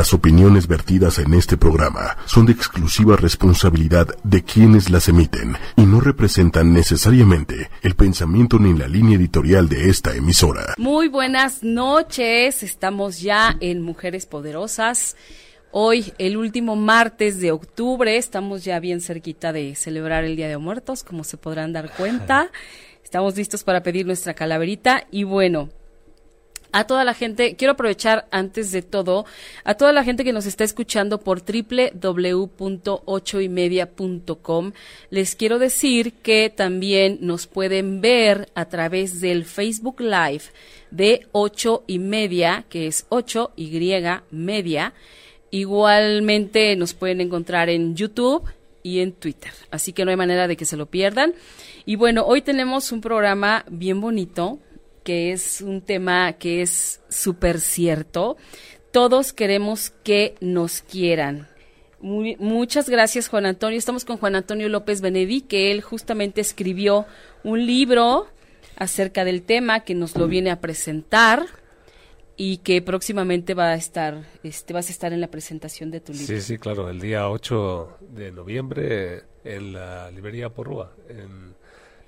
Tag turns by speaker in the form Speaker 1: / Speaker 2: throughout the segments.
Speaker 1: Las opiniones vertidas en este programa son de exclusiva responsabilidad de quienes las emiten y no representan necesariamente el pensamiento ni la línea editorial de esta emisora.
Speaker 2: Muy buenas noches, estamos ya en Mujeres Poderosas. Hoy, el último martes de octubre, estamos ya bien cerquita de celebrar el Día de Muertos, como se podrán dar cuenta. Estamos listos para pedir nuestra calaverita y bueno, a toda la gente, quiero aprovechar antes de todo, a toda la gente que nos está escuchando por www.ochoymedia.com, les quiero decir que también nos pueden ver a través del Facebook Live de ocho y media, que es 8 y media. Igualmente nos pueden encontrar en YouTube y en Twitter, así que no hay manera de que se lo pierdan. Y bueno, hoy tenemos un programa bien bonito, que es un tema que es súper cierto. Todos queremos que nos quieran. muchas gracias, Juan Antonio. Estamos con Juan Antonio López Benedí, que él justamente escribió un libro acerca del tema que nos lo viene a presentar y que próximamente va a estar, este, vas a estar en la presentación de tu libro.
Speaker 3: Sí, sí, claro, el día 8 de noviembre en la librería Porrúa, en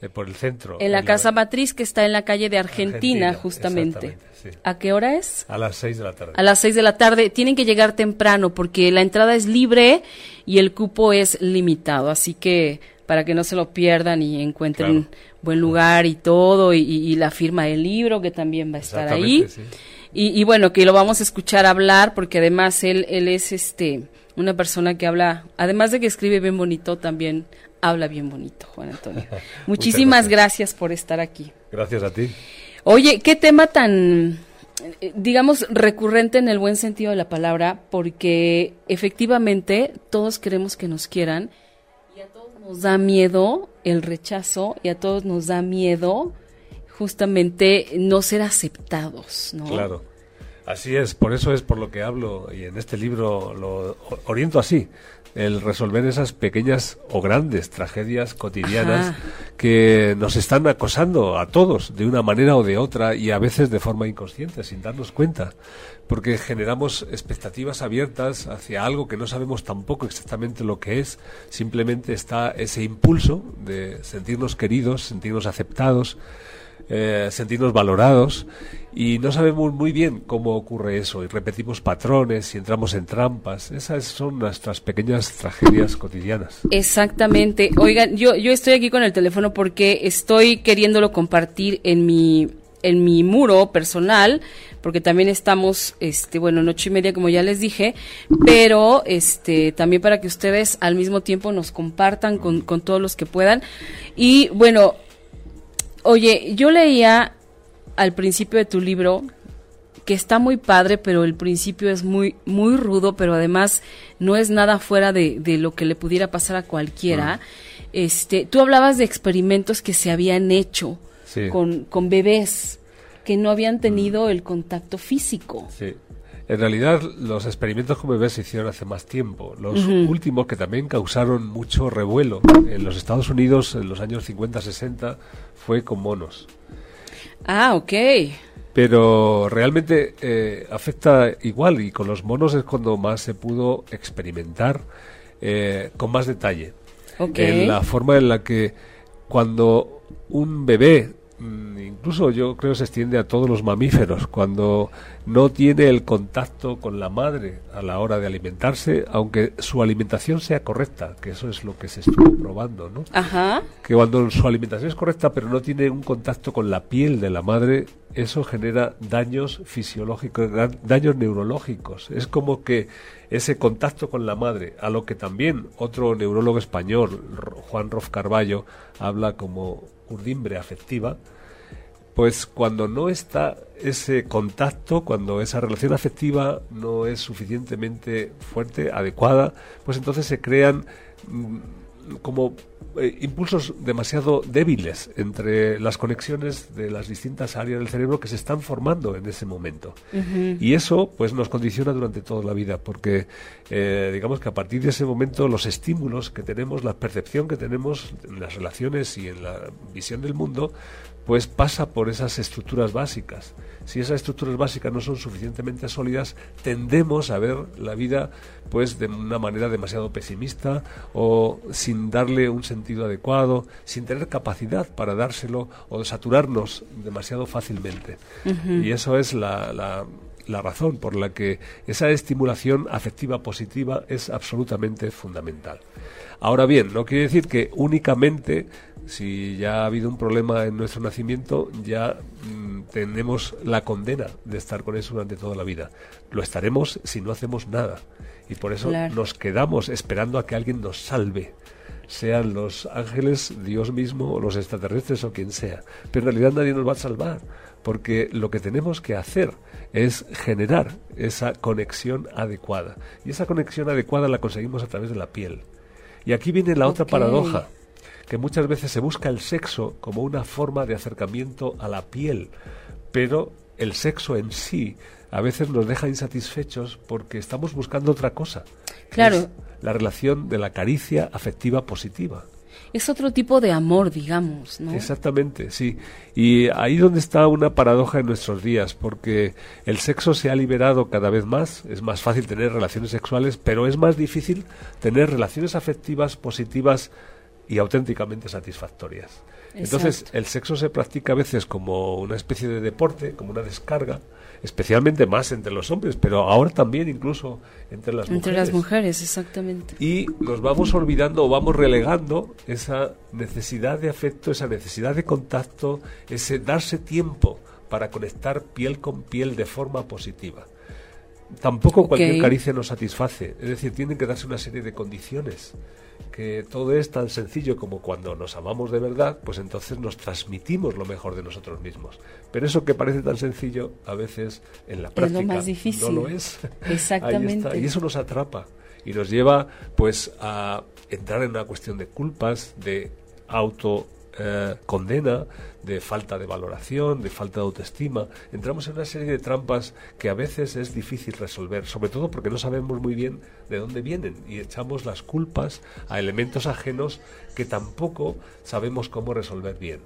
Speaker 3: eh, por el centro.
Speaker 2: En la casa matriz que está en la calle de Argentina, justamente. ¿A qué hora es?
Speaker 3: A las seis de la tarde.
Speaker 2: A las seis de la tarde. Tienen que llegar temprano porque la entrada es libre y el cupo es limitado. Así que para que no se lo pierdan y encuentren buen lugar y todo y, la firma del libro que también va a estar ahí. Y, y, bueno, que lo vamos a escuchar hablar porque además él, él es este una persona que habla, además de que escribe bien bonito, también habla bien bonito, Juan Antonio. Muchísimas gracias. por estar aquí.
Speaker 3: Gracias a ti.
Speaker 2: Oye, qué tema tan, eh, digamos, recurrente en el buen sentido de la palabra, porque efectivamente todos queremos que nos quieran y a todos nos da miedo el rechazo y a todos nos da miedo justamente no ser aceptados, ¿no?
Speaker 3: Claro. Así es, por eso es por lo que hablo y en este libro lo oriento así el resolver esas pequeñas o grandes tragedias cotidianas que nos están acosando a todos de una manera o de otra y a veces de forma inconsciente, sin darnos cuenta, porque generamos expectativas abiertas hacia algo que no sabemos tampoco exactamente lo que es, simplemente está ese impulso de sentirnos queridos, sentirnos aceptados, eh, sentirnos valorados y no sabemos muy bien cómo ocurre eso y repetimos patrones y entramos en trampas. Esas son nuestras pequeñas tragedias cotidianas.
Speaker 2: Exactamente. Oigan, yo, yo estoy aquí con el teléfono porque estoy queriéndolo compartir en mi, en mi muro personal porque también estamos, este, bueno, en ocho y media, como ya les dije, pero este, también para que ustedes al mismo tiempo nos compartan con, con todos los que puedan. Y bueno, Oye, yo leía al principio de tu libro que está muy padre, pero el principio es muy, muy rudo, pero además no es nada fuera de, lo que le pudiera pasar a cualquiera. Este, tú hablabas de experimentos que se habían hecho con, con bebés que no habían tenido el contacto físico.
Speaker 3: Sí. En realidad, los experimentos con bebés se hicieron hace más tiempo. Los últimos, que también causaron mucho revuelo en los Estados Unidos en los años 50-60, fue con monos.
Speaker 2: Ah, ok.
Speaker 3: Pero realmente eh, afecta igual y con los monos es cuando más se pudo experimentar eh, con más detalle. En la forma en la que cuando un bebé incluso yo creo que se extiende a todos los mamíferos, cuando no tiene el contacto con la madre a la hora de alimentarse, aunque su alimentación sea correcta, que eso es lo que se estuvo probando, ¿no?
Speaker 2: Ajá.
Speaker 3: Que cuando su alimentación es correcta, pero no tiene un contacto con la piel de la madre, eso genera daños fisiológicos, daños neurológicos. Es como que ese contacto con la madre, a lo que también otro neurólogo español, Juan Rof Carballo, habla como urdimbre afectiva, pues cuando no está ese contacto, cuando esa relación afectiva no es suficientemente fuerte, adecuada, pues entonces se crean mm, como eh, impulsos demasiado débiles entre las conexiones de las distintas áreas del cerebro que se están formando en ese momento. Y eso pues nos condiciona durante toda la vida, porque eh, digamos que a partir de ese momento los estímulos que tenemos, la percepción que tenemos en las relaciones y en la visión del mundo, pues pasa por esas estructuras básicas. Si esas estructuras básicas no son suficientemente sólidas, tendemos a ver la vida pues de una manera demasiado pesimista o sin darle un sentido adecuado, sin tener capacidad para dárselo o saturarnos demasiado fácilmente. Y eso es la, la la razón por la que esa estimulación afectiva positiva es absolutamente fundamental. Ahora bien, no quiere decir que únicamente si ya ha habido un problema en nuestro nacimiento, ya mm, tenemos la condena de estar con eso durante toda la vida. Lo estaremos si no hacemos nada. Y por eso nos quedamos esperando a que alguien nos salve sean los ángeles, Dios mismo, o los extraterrestres o quien sea. Pero en realidad nadie nos va a salvar, porque lo que tenemos que hacer es generar esa conexión adecuada. Y esa conexión adecuada la conseguimos a través de la piel. Y aquí viene la otra paradoja, que muchas veces se busca el sexo como una forma de acercamiento a la piel, pero el sexo en sí a veces nos deja insatisfechos porque estamos buscando otra cosa.
Speaker 2: Claro.
Speaker 3: la relación de la caricia afectiva positiva
Speaker 2: es otro tipo de amor, digamos, ¿no?
Speaker 3: Exactamente, sí. Y ahí donde está una paradoja en nuestros días, porque el sexo se ha liberado cada vez más, es más fácil tener relaciones sexuales, pero es más difícil tener relaciones afectivas positivas y auténticamente satisfactorias. Entonces, el sexo se practica a veces como una especie de deporte, como una descarga, especialmente más entre los hombres, pero ahora también incluso entre las
Speaker 2: mujeres.
Speaker 3: Entre
Speaker 2: las mujeres, exactamente.
Speaker 3: Y nos vamos olvidando o vamos relegando esa necesidad de afecto, esa necesidad de contacto, ese darse tiempo para conectar piel con piel de forma positiva. Tampoco cualquier caricia nos satisface, es decir, tienen que darse una serie de condiciones que todo es tan sencillo como cuando nos amamos de verdad, pues entonces nos transmitimos lo mejor de nosotros mismos. Pero eso que parece tan sencillo, a veces en la práctica no lo es.
Speaker 2: Exactamente.
Speaker 3: Y eso nos atrapa y nos lleva pues a entrar en una cuestión de culpas, de auto eh, condena, de falta de valoración, de falta de autoestima. Entramos en una serie de trampas que a veces es difícil resolver, sobre todo porque no sabemos muy bien de dónde vienen y echamos las culpas a elementos ajenos que tampoco sabemos cómo resolver bien.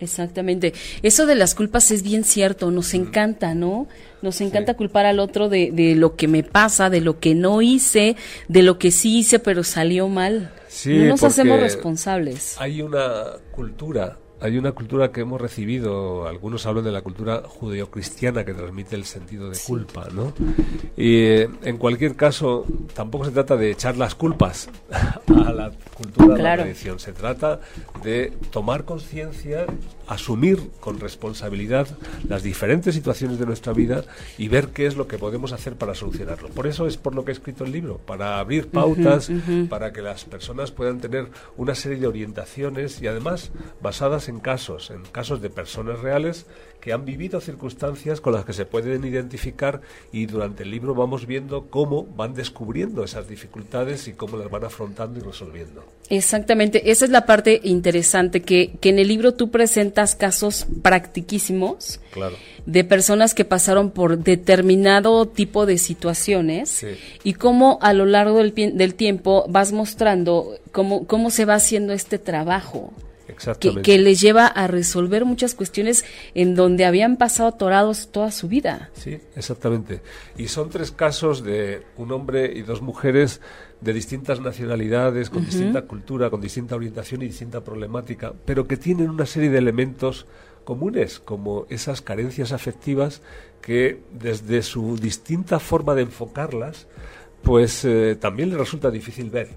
Speaker 2: Exactamente. Eso de las culpas es bien cierto, nos encanta, ¿no? Nos encanta culpar al otro de, de, lo que me pasa, de lo que no hice, de lo que sí hice pero salió mal no nos hacemos responsables.
Speaker 3: Hay una cultura hay una cultura que hemos recibido, algunos hablan de la cultura judeocristiana que transmite el sentido de culpa, ¿no? Y eh, en cualquier caso, tampoco se trata de echar las culpas a la cultura de la tradición, se trata de tomar conciencia, asumir con responsabilidad las diferentes situaciones de nuestra vida y ver qué es lo que podemos hacer para solucionarlo. Por eso es por lo que he escrito el libro, para abrir pautas, para que las personas puedan tener una serie de orientaciones y además basadas en casos, en casos de personas reales que han vivido circunstancias con las que se pueden identificar y durante el libro vamos viendo cómo van descubriendo esas dificultades y cómo las van afrontando y resolviendo.
Speaker 2: Exactamente, esa es la parte interesante, que, que en el libro tú presentas casos practiquísimos de personas que pasaron por determinado tipo de situaciones y cómo a lo largo del, del tiempo vas mostrando cómo, cómo se va haciendo este trabajo que, les lleva a resolver muchas cuestiones en donde habían pasado atorados toda su vida.
Speaker 3: Sí, exactamente. Y son tres casos de un hombre y dos mujeres de distintas nacionalidades, con distinta cultura, con distinta orientación y distinta problemática, pero que tienen una serie de elementos comunes, como esas carencias afectivas que desde su distinta forma de enfocarlas, pues eh, también les resulta difícil ver.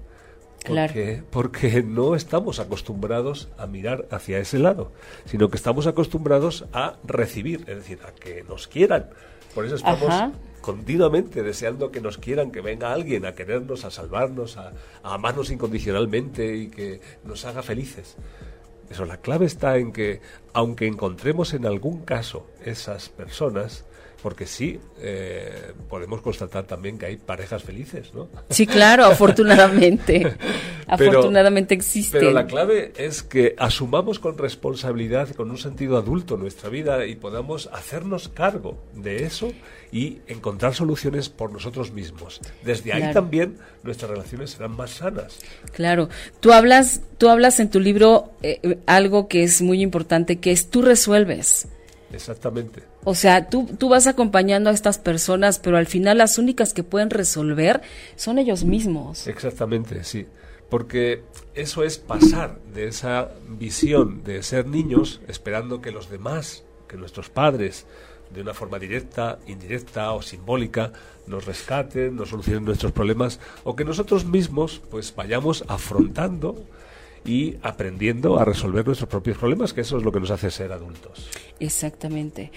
Speaker 3: Porque, porque no estamos acostumbrados a mirar hacia ese lado, sino que estamos acostumbrados a recibir, es decir, a que nos quieran. Por eso estamos continuamente deseando que nos quieran, que venga alguien a querernos, a salvarnos, a, amarnos incondicionalmente y que nos haga felices. Eso, la clave está en que, aunque encontremos en algún caso esas personas, porque sí, eh, podemos constatar también que hay parejas felices, ¿no?
Speaker 2: Sí, claro, afortunadamente. afortunadamente existen.
Speaker 3: Pero la clave es que asumamos con responsabilidad, con un sentido adulto nuestra vida y podamos hacernos cargo de eso y encontrar soluciones por nosotros mismos. Desde ahí también nuestras relaciones serán más sanas.
Speaker 2: Claro. Tú hablas, tú hablas en tu libro eh, algo que es muy importante, que es tú resuelves.
Speaker 3: Exactamente.
Speaker 2: O sea, tú, tú vas acompañando a estas personas, pero al final las únicas que pueden resolver son ellos mismos.
Speaker 3: Exactamente, sí. Porque eso es pasar de esa visión de ser niños esperando que los demás, que nuestros padres, de una forma directa, indirecta o simbólica, nos rescaten, nos solucionen nuestros problemas, o que nosotros mismos pues vayamos afrontando y aprendiendo a resolver nuestros propios problemas, que eso es lo que nos hace ser adultos.
Speaker 2: Exactamente.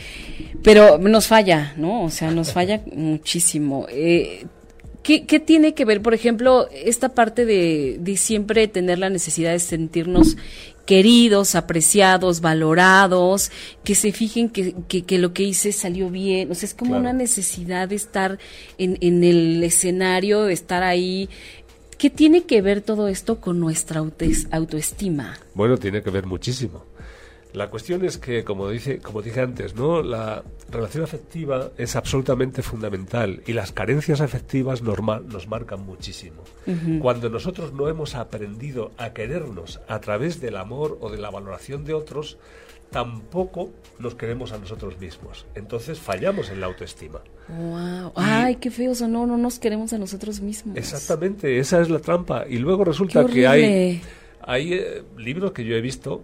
Speaker 2: Pero nos falla, ¿no? O sea, nos falla muchísimo. Eh, ¿qué, tiene que ver, por ejemplo, esta parte de, de siempre tener la necesidad de sentirnos queridos, apreciados, valorados, que se fijen que, que, lo que hice salió bien. O sea, es como una necesidad de estar en, en el escenario, de estar ahí ¿Qué tiene que ver todo esto con nuestra autoestima?
Speaker 3: Bueno, tiene que ver muchísimo. La cuestión es que, como, dice, como dije antes, ¿no? la relación afectiva es absolutamente fundamental y las carencias afectivas normal, nos marcan muchísimo. Cuando nosotros no hemos aprendido a querernos a través del amor o de la valoración de otros, tampoco nos queremos a nosotros mismos. Entonces fallamos en la autoestima.
Speaker 2: Wow. Ay, qué feo, o no, no nos queremos a nosotros mismos.
Speaker 3: Exactamente, esa es la trampa. Y luego resulta que hay, hay eh, libros que yo he visto,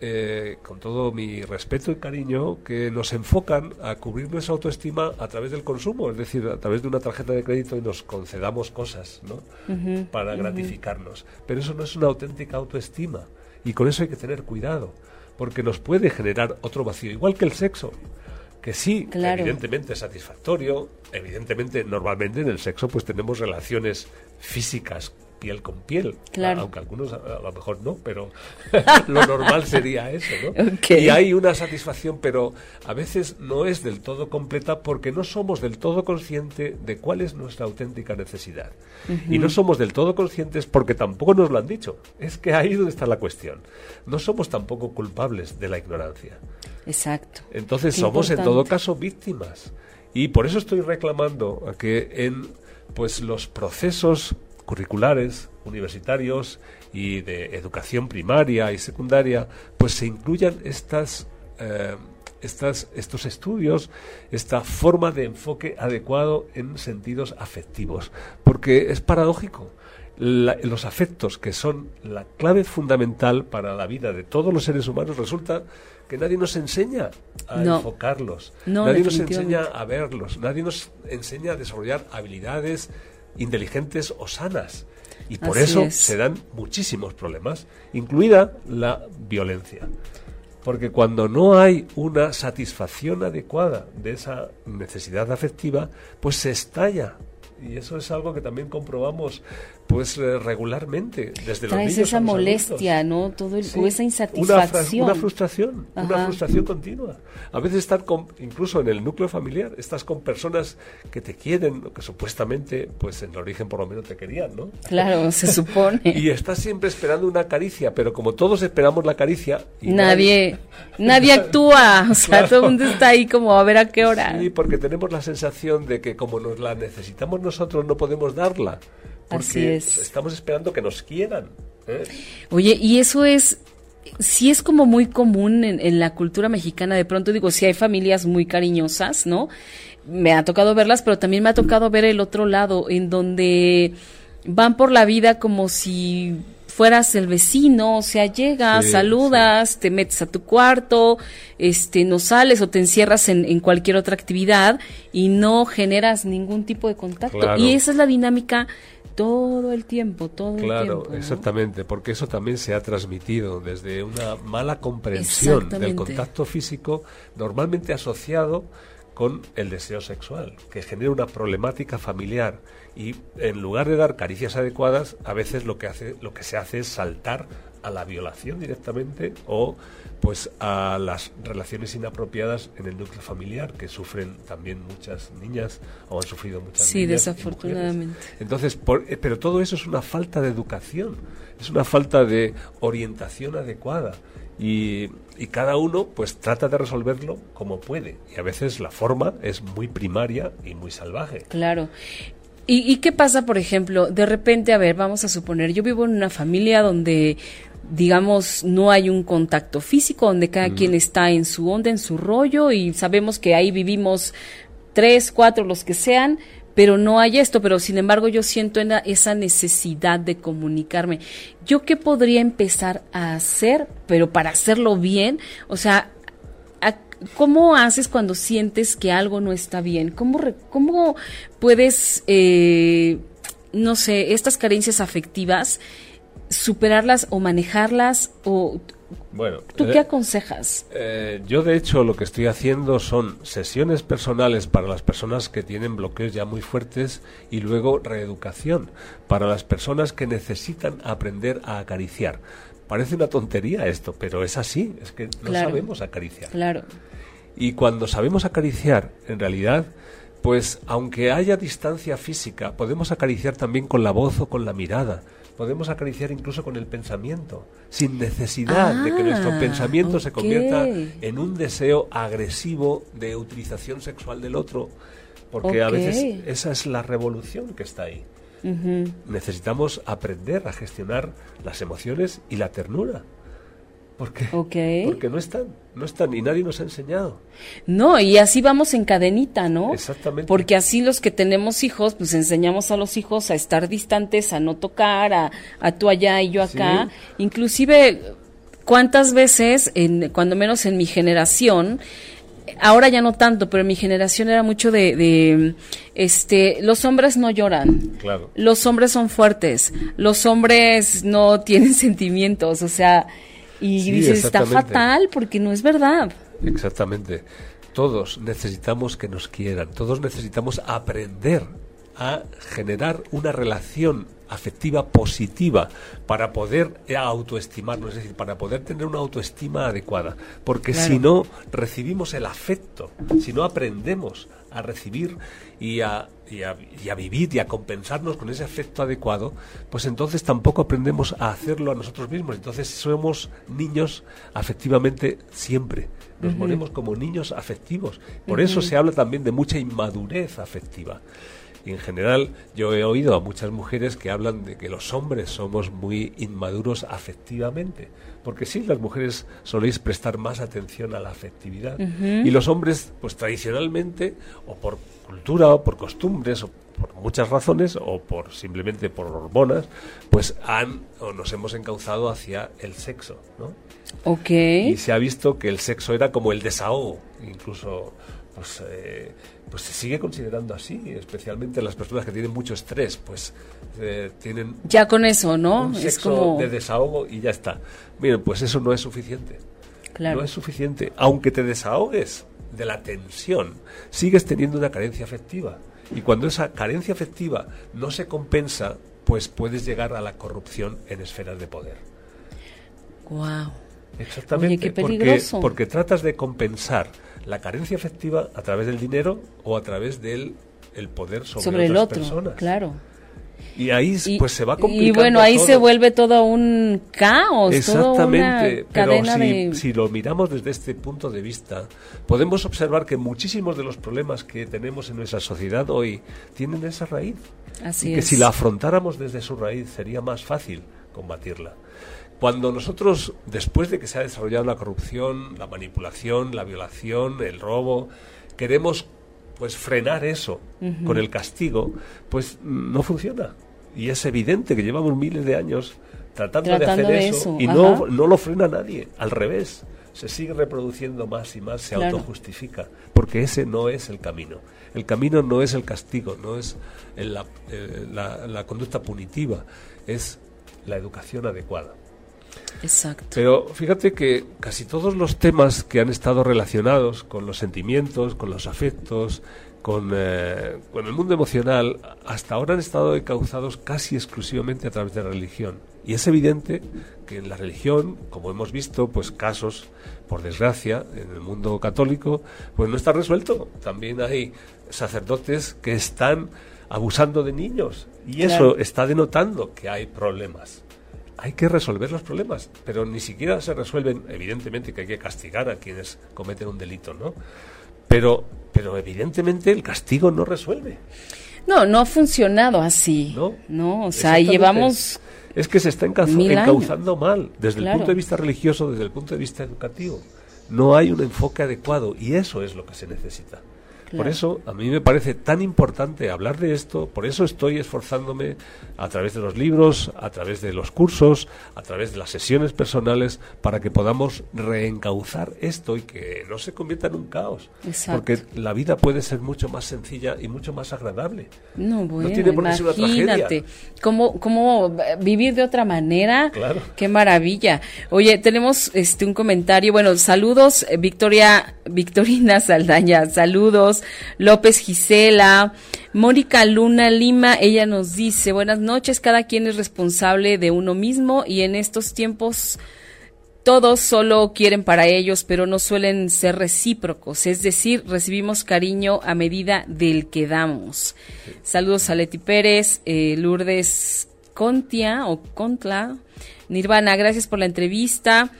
Speaker 3: eh, con todo mi respeto y cariño, que nos enfocan a cubrir nuestra autoestima a través del consumo, es decir, a través de una tarjeta de crédito y nos concedamos cosas, ¿no? Para gratificarnos. Pero eso no es una auténtica autoestima. Y con eso hay que tener cuidado, porque nos puede generar otro vacío, igual que el sexo que sí, evidentemente es satisfactorio, evidentemente normalmente en el sexo pues tenemos relaciones físicas piel con piel, aunque algunos a, lo mejor no, pero lo normal sería eso, ¿no? Y hay una satisfacción, pero a veces no es del todo completa porque no somos del todo conscientes de cuál es nuestra auténtica necesidad. Y no somos del todo conscientes porque tampoco nos lo han dicho. Es que ahí es donde está la cuestión. No somos tampoco culpables de la ignorancia.
Speaker 2: Exacto.
Speaker 3: Entonces somos en todo caso víctimas. Y por eso estoy reclamando a que en pues los procesos curriculares, universitarios y de educación primaria y secundaria, pues se incluyan estas, eh, estas, estos estudios, esta forma de enfoque adecuado en sentidos afectivos. Porque es paradójico. los afectos, que son la clave fundamental para la vida de todos los seres humanos, resulta que nadie nos enseña a enfocarlos, nadie nos enseña a verlos, nadie nos enseña a desarrollar habilidades inteligentes o sanas. Y por eso se dan muchísimos problemas, incluida la violencia. Porque cuando no hay una satisfacción adecuada de esa necesidad afectiva, pues se estalla. Y eso es algo que también comprobamos pues eh, regularmente desde los niños
Speaker 2: esa molestia, ¿no? Todo esa insatisfacción.
Speaker 3: Una, frustración, una frustración continua. A veces estar con, incluso en el núcleo familiar, estás con personas que te quieren, que supuestamente, pues en el origen por lo menos te querían, ¿no?
Speaker 2: Claro, se supone.
Speaker 3: y estás siempre esperando una caricia, pero como todos esperamos la caricia...
Speaker 2: nadie, nadie actúa, o sea, todo el mundo está ahí como a ver a qué hora.
Speaker 3: Sí, porque tenemos la sensación de que como nos la necesitamos nosotros, no podemos darla. Así es. estamos esperando que nos quieran. ¿eh?
Speaker 2: Oye, y eso es, sí es como muy común en, la cultura mexicana. De pronto digo, sí hay familias muy cariñosas, ¿no? Me ha tocado verlas, pero también me ha tocado ver el otro lado, en donde van por la vida como si fueras el vecino, o sea, llegas, saludas, te metes a tu cuarto, este, no sales o te encierras en, en cualquier otra actividad y no generas ningún tipo de contacto. Y esa es la dinámica todo el tiempo, todo
Speaker 3: el
Speaker 2: tiempo.
Speaker 3: Claro, exactamente, porque eso también se ha transmitido desde una mala comprensión del contacto físico, normalmente asociado con el deseo sexual, que genera una problemática familiar y en lugar de dar caricias adecuadas, a veces lo que hace lo que se hace es saltar a la violación directamente o pues a las relaciones inapropiadas en el núcleo familiar que sufren también muchas niñas o han sufrido muchas
Speaker 2: sí, desafortunadamente.
Speaker 3: Entonces, eh, pero todo eso es una falta de educación, es una falta de orientación adecuada y, y, cada uno pues trata de resolverlo como puede y a veces la forma es muy primaria y muy salvaje.
Speaker 2: Claro. ¿Y, ¿Y qué pasa, por ejemplo? De repente, a ver, vamos a suponer, yo vivo en una familia donde digamos, no hay un contacto físico, donde cada quien está en su onda, en su rollo, y sabemos que ahí vivimos tres, cuatro, los que sean, pero no hay esto, pero sin embargo yo siento esa necesidad de comunicarme. ¿Yo qué podría empezar a hacer, pero para hacerlo bien? O sea, ¿cómo haces cuando sientes que algo no está bien? ¿Cómo, cómo puedes, eh, no sé, estas carencias afectivas, superarlas o manejarlas o bueno, ¿tú qué eh, aconsejas?
Speaker 3: Eh, yo de hecho lo que estoy haciendo son sesiones personales para las personas que tienen bloqueos ya muy fuertes y luego reeducación para las personas que necesitan aprender a acariciar. Parece una tontería esto, pero es así, es que no sabemos acariciar.
Speaker 2: Claro.
Speaker 3: Y cuando sabemos acariciar, en realidad, pues aunque haya distancia física, podemos acariciar también con la voz o con la mirada podemos acariciar incluso con el pensamiento, sin necesidad de que nuestro ah, pensamiento se convierta en un deseo agresivo de utilización sexual del otro, porque a veces esa es la revolución que está ahí. Necesitamos aprender a gestionar las emociones y la ternura. Porque, porque no están, no están y nadie nos ha enseñado.
Speaker 2: No, y así vamos en cadenita, ¿no?
Speaker 3: Exactamente.
Speaker 2: Porque así los que tenemos hijos, pues enseñamos a los hijos a estar distantes, a no tocar, a, a tú allá y yo acá. Inclusive, ¿cuántas veces, en, cuando menos en mi generación, ahora ya no tanto, pero en mi generación era mucho de, de, este, los hombres no lloran.
Speaker 3: Claro.
Speaker 2: Los hombres son fuertes. Los hombres no tienen sentimientos, o sea, y dices, está fatal porque no es verdad.
Speaker 3: Exactamente. Todos necesitamos que nos quieran, todos necesitamos aprender a generar una relación afectiva positiva para poder autoestimarnos, es decir, para poder tener una autoestima adecuada. Porque si no recibimos el afecto, si no aprendemos a recibir y a, y a, vivir y a compensarnos con ese afecto adecuado, pues entonces tampoco aprendemos a hacerlo a nosotros mismos. Entonces somos niños afectivamente siempre. Nos ponemos como niños afectivos. Por eso se habla también de mucha inmadurez afectiva. Y en general yo he oído a muchas mujeres que hablan de que los hombres somos muy inmaduros afectivamente. Porque sí, las mujeres soléis prestar más atención a la afectividad. Y los hombres, pues tradicionalmente, o por cultura, o por costumbres, o por muchas razones, o por simplemente por hormonas, pues han o nos hemos encauzado hacia el sexo, ¿no?
Speaker 2: Ok.
Speaker 3: Y se ha visto que el sexo era como el desahogo, incluso pues, eh, pues se sigue considerando así, especialmente las personas que tienen mucho estrés, pues eh, tienen...
Speaker 2: Ya con eso, ¿no?
Speaker 3: Un es como... de desahogo y ya está. Miren, pues eso no es suficiente.
Speaker 2: Claro.
Speaker 3: No es suficiente. Aunque te desahogues de la tensión, sigues teniendo una carencia afectiva. Y cuando esa carencia afectiva no se compensa, pues puedes llegar a la corrupción en esferas de poder.
Speaker 2: Wow.
Speaker 3: Exactamente.
Speaker 2: qué peligroso.
Speaker 3: porque tratas de compensar la carencia afectiva a través del dinero o a través del el poder sobre,
Speaker 2: el otro,
Speaker 3: personas.
Speaker 2: Claro.
Speaker 3: Y ahí pues se va complicando.
Speaker 2: Y bueno, ahí se vuelve todo un caos.
Speaker 3: Exactamente,
Speaker 2: pero
Speaker 3: si, si, lo miramos desde este punto de vista, podemos observar que muchísimos de los problemas que tenemos en nuestra sociedad hoy tienen esa raíz.
Speaker 2: Así
Speaker 3: y que si la afrontáramos desde su raíz sería más fácil combatirla. Cuando nosotros, después de que se ha desarrollado la corrupción, la manipulación, la violación, el robo, queremos pues frenar eso con el castigo, pues no funciona. Y es evidente que llevamos miles de años tratando, de hacer eso, y no, no lo frena nadie, al revés. Se sigue reproduciendo más y más, se autojustifica, porque ese no es el camino. El camino no es el castigo, no es la, la conducta punitiva, es la educación adecuada.
Speaker 2: Exacto.
Speaker 3: Pero fíjate que casi todos los temas que han estado relacionados con los sentimientos, con los afectos, con, eh, con el mundo emocional, hasta ahora han estado encauzados casi exclusivamente a través de la religión. Y es evidente que en la religión, como hemos visto, pues casos, por desgracia, en el mundo católico, pues no está resuelto. También hay sacerdotes que están abusando de niños y eso está denotando que hay problemas. Hay que resolver los problemas, pero ni siquiera se resuelven, evidentemente que hay que castigar a quienes cometen un delito, ¿no? Pero, pero evidentemente el castigo no resuelve.
Speaker 2: No, no ha funcionado así. No, no o sea, llevamos
Speaker 3: es que se está encauzando mal, desde el punto de vista religioso, desde el punto de vista educativo. No hay un enfoque adecuado y eso es lo que se necesita. Por eso a mí me parece tan importante hablar de esto, por eso estoy esforzándome a través de los libros, a través de los cursos, a través de las sesiones personales, para que podamos reencauzar esto y que no se convierta en un caos. Porque la vida puede ser mucho más sencilla y mucho más agradable.
Speaker 2: No, bueno, no tiene por qué ser una tragedia. ¿Cómo, ¿Cómo vivir de otra manera? Claro. Qué maravilla. Oye, tenemos este un comentario. Bueno, saludos, eh, Victoria, Victorina Saldaña, saludos. López Gisela, Mónica Luna Lima, ella nos dice, buenas noches, cada quien es responsable de uno mismo y en estos tiempos todos solo quieren para ellos, pero no suelen ser recíprocos, es decir, recibimos cariño a medida del que damos. Saludos a Leti Pérez, eh, Lourdes Contia o Contla, Nirvana, gracias por la entrevista.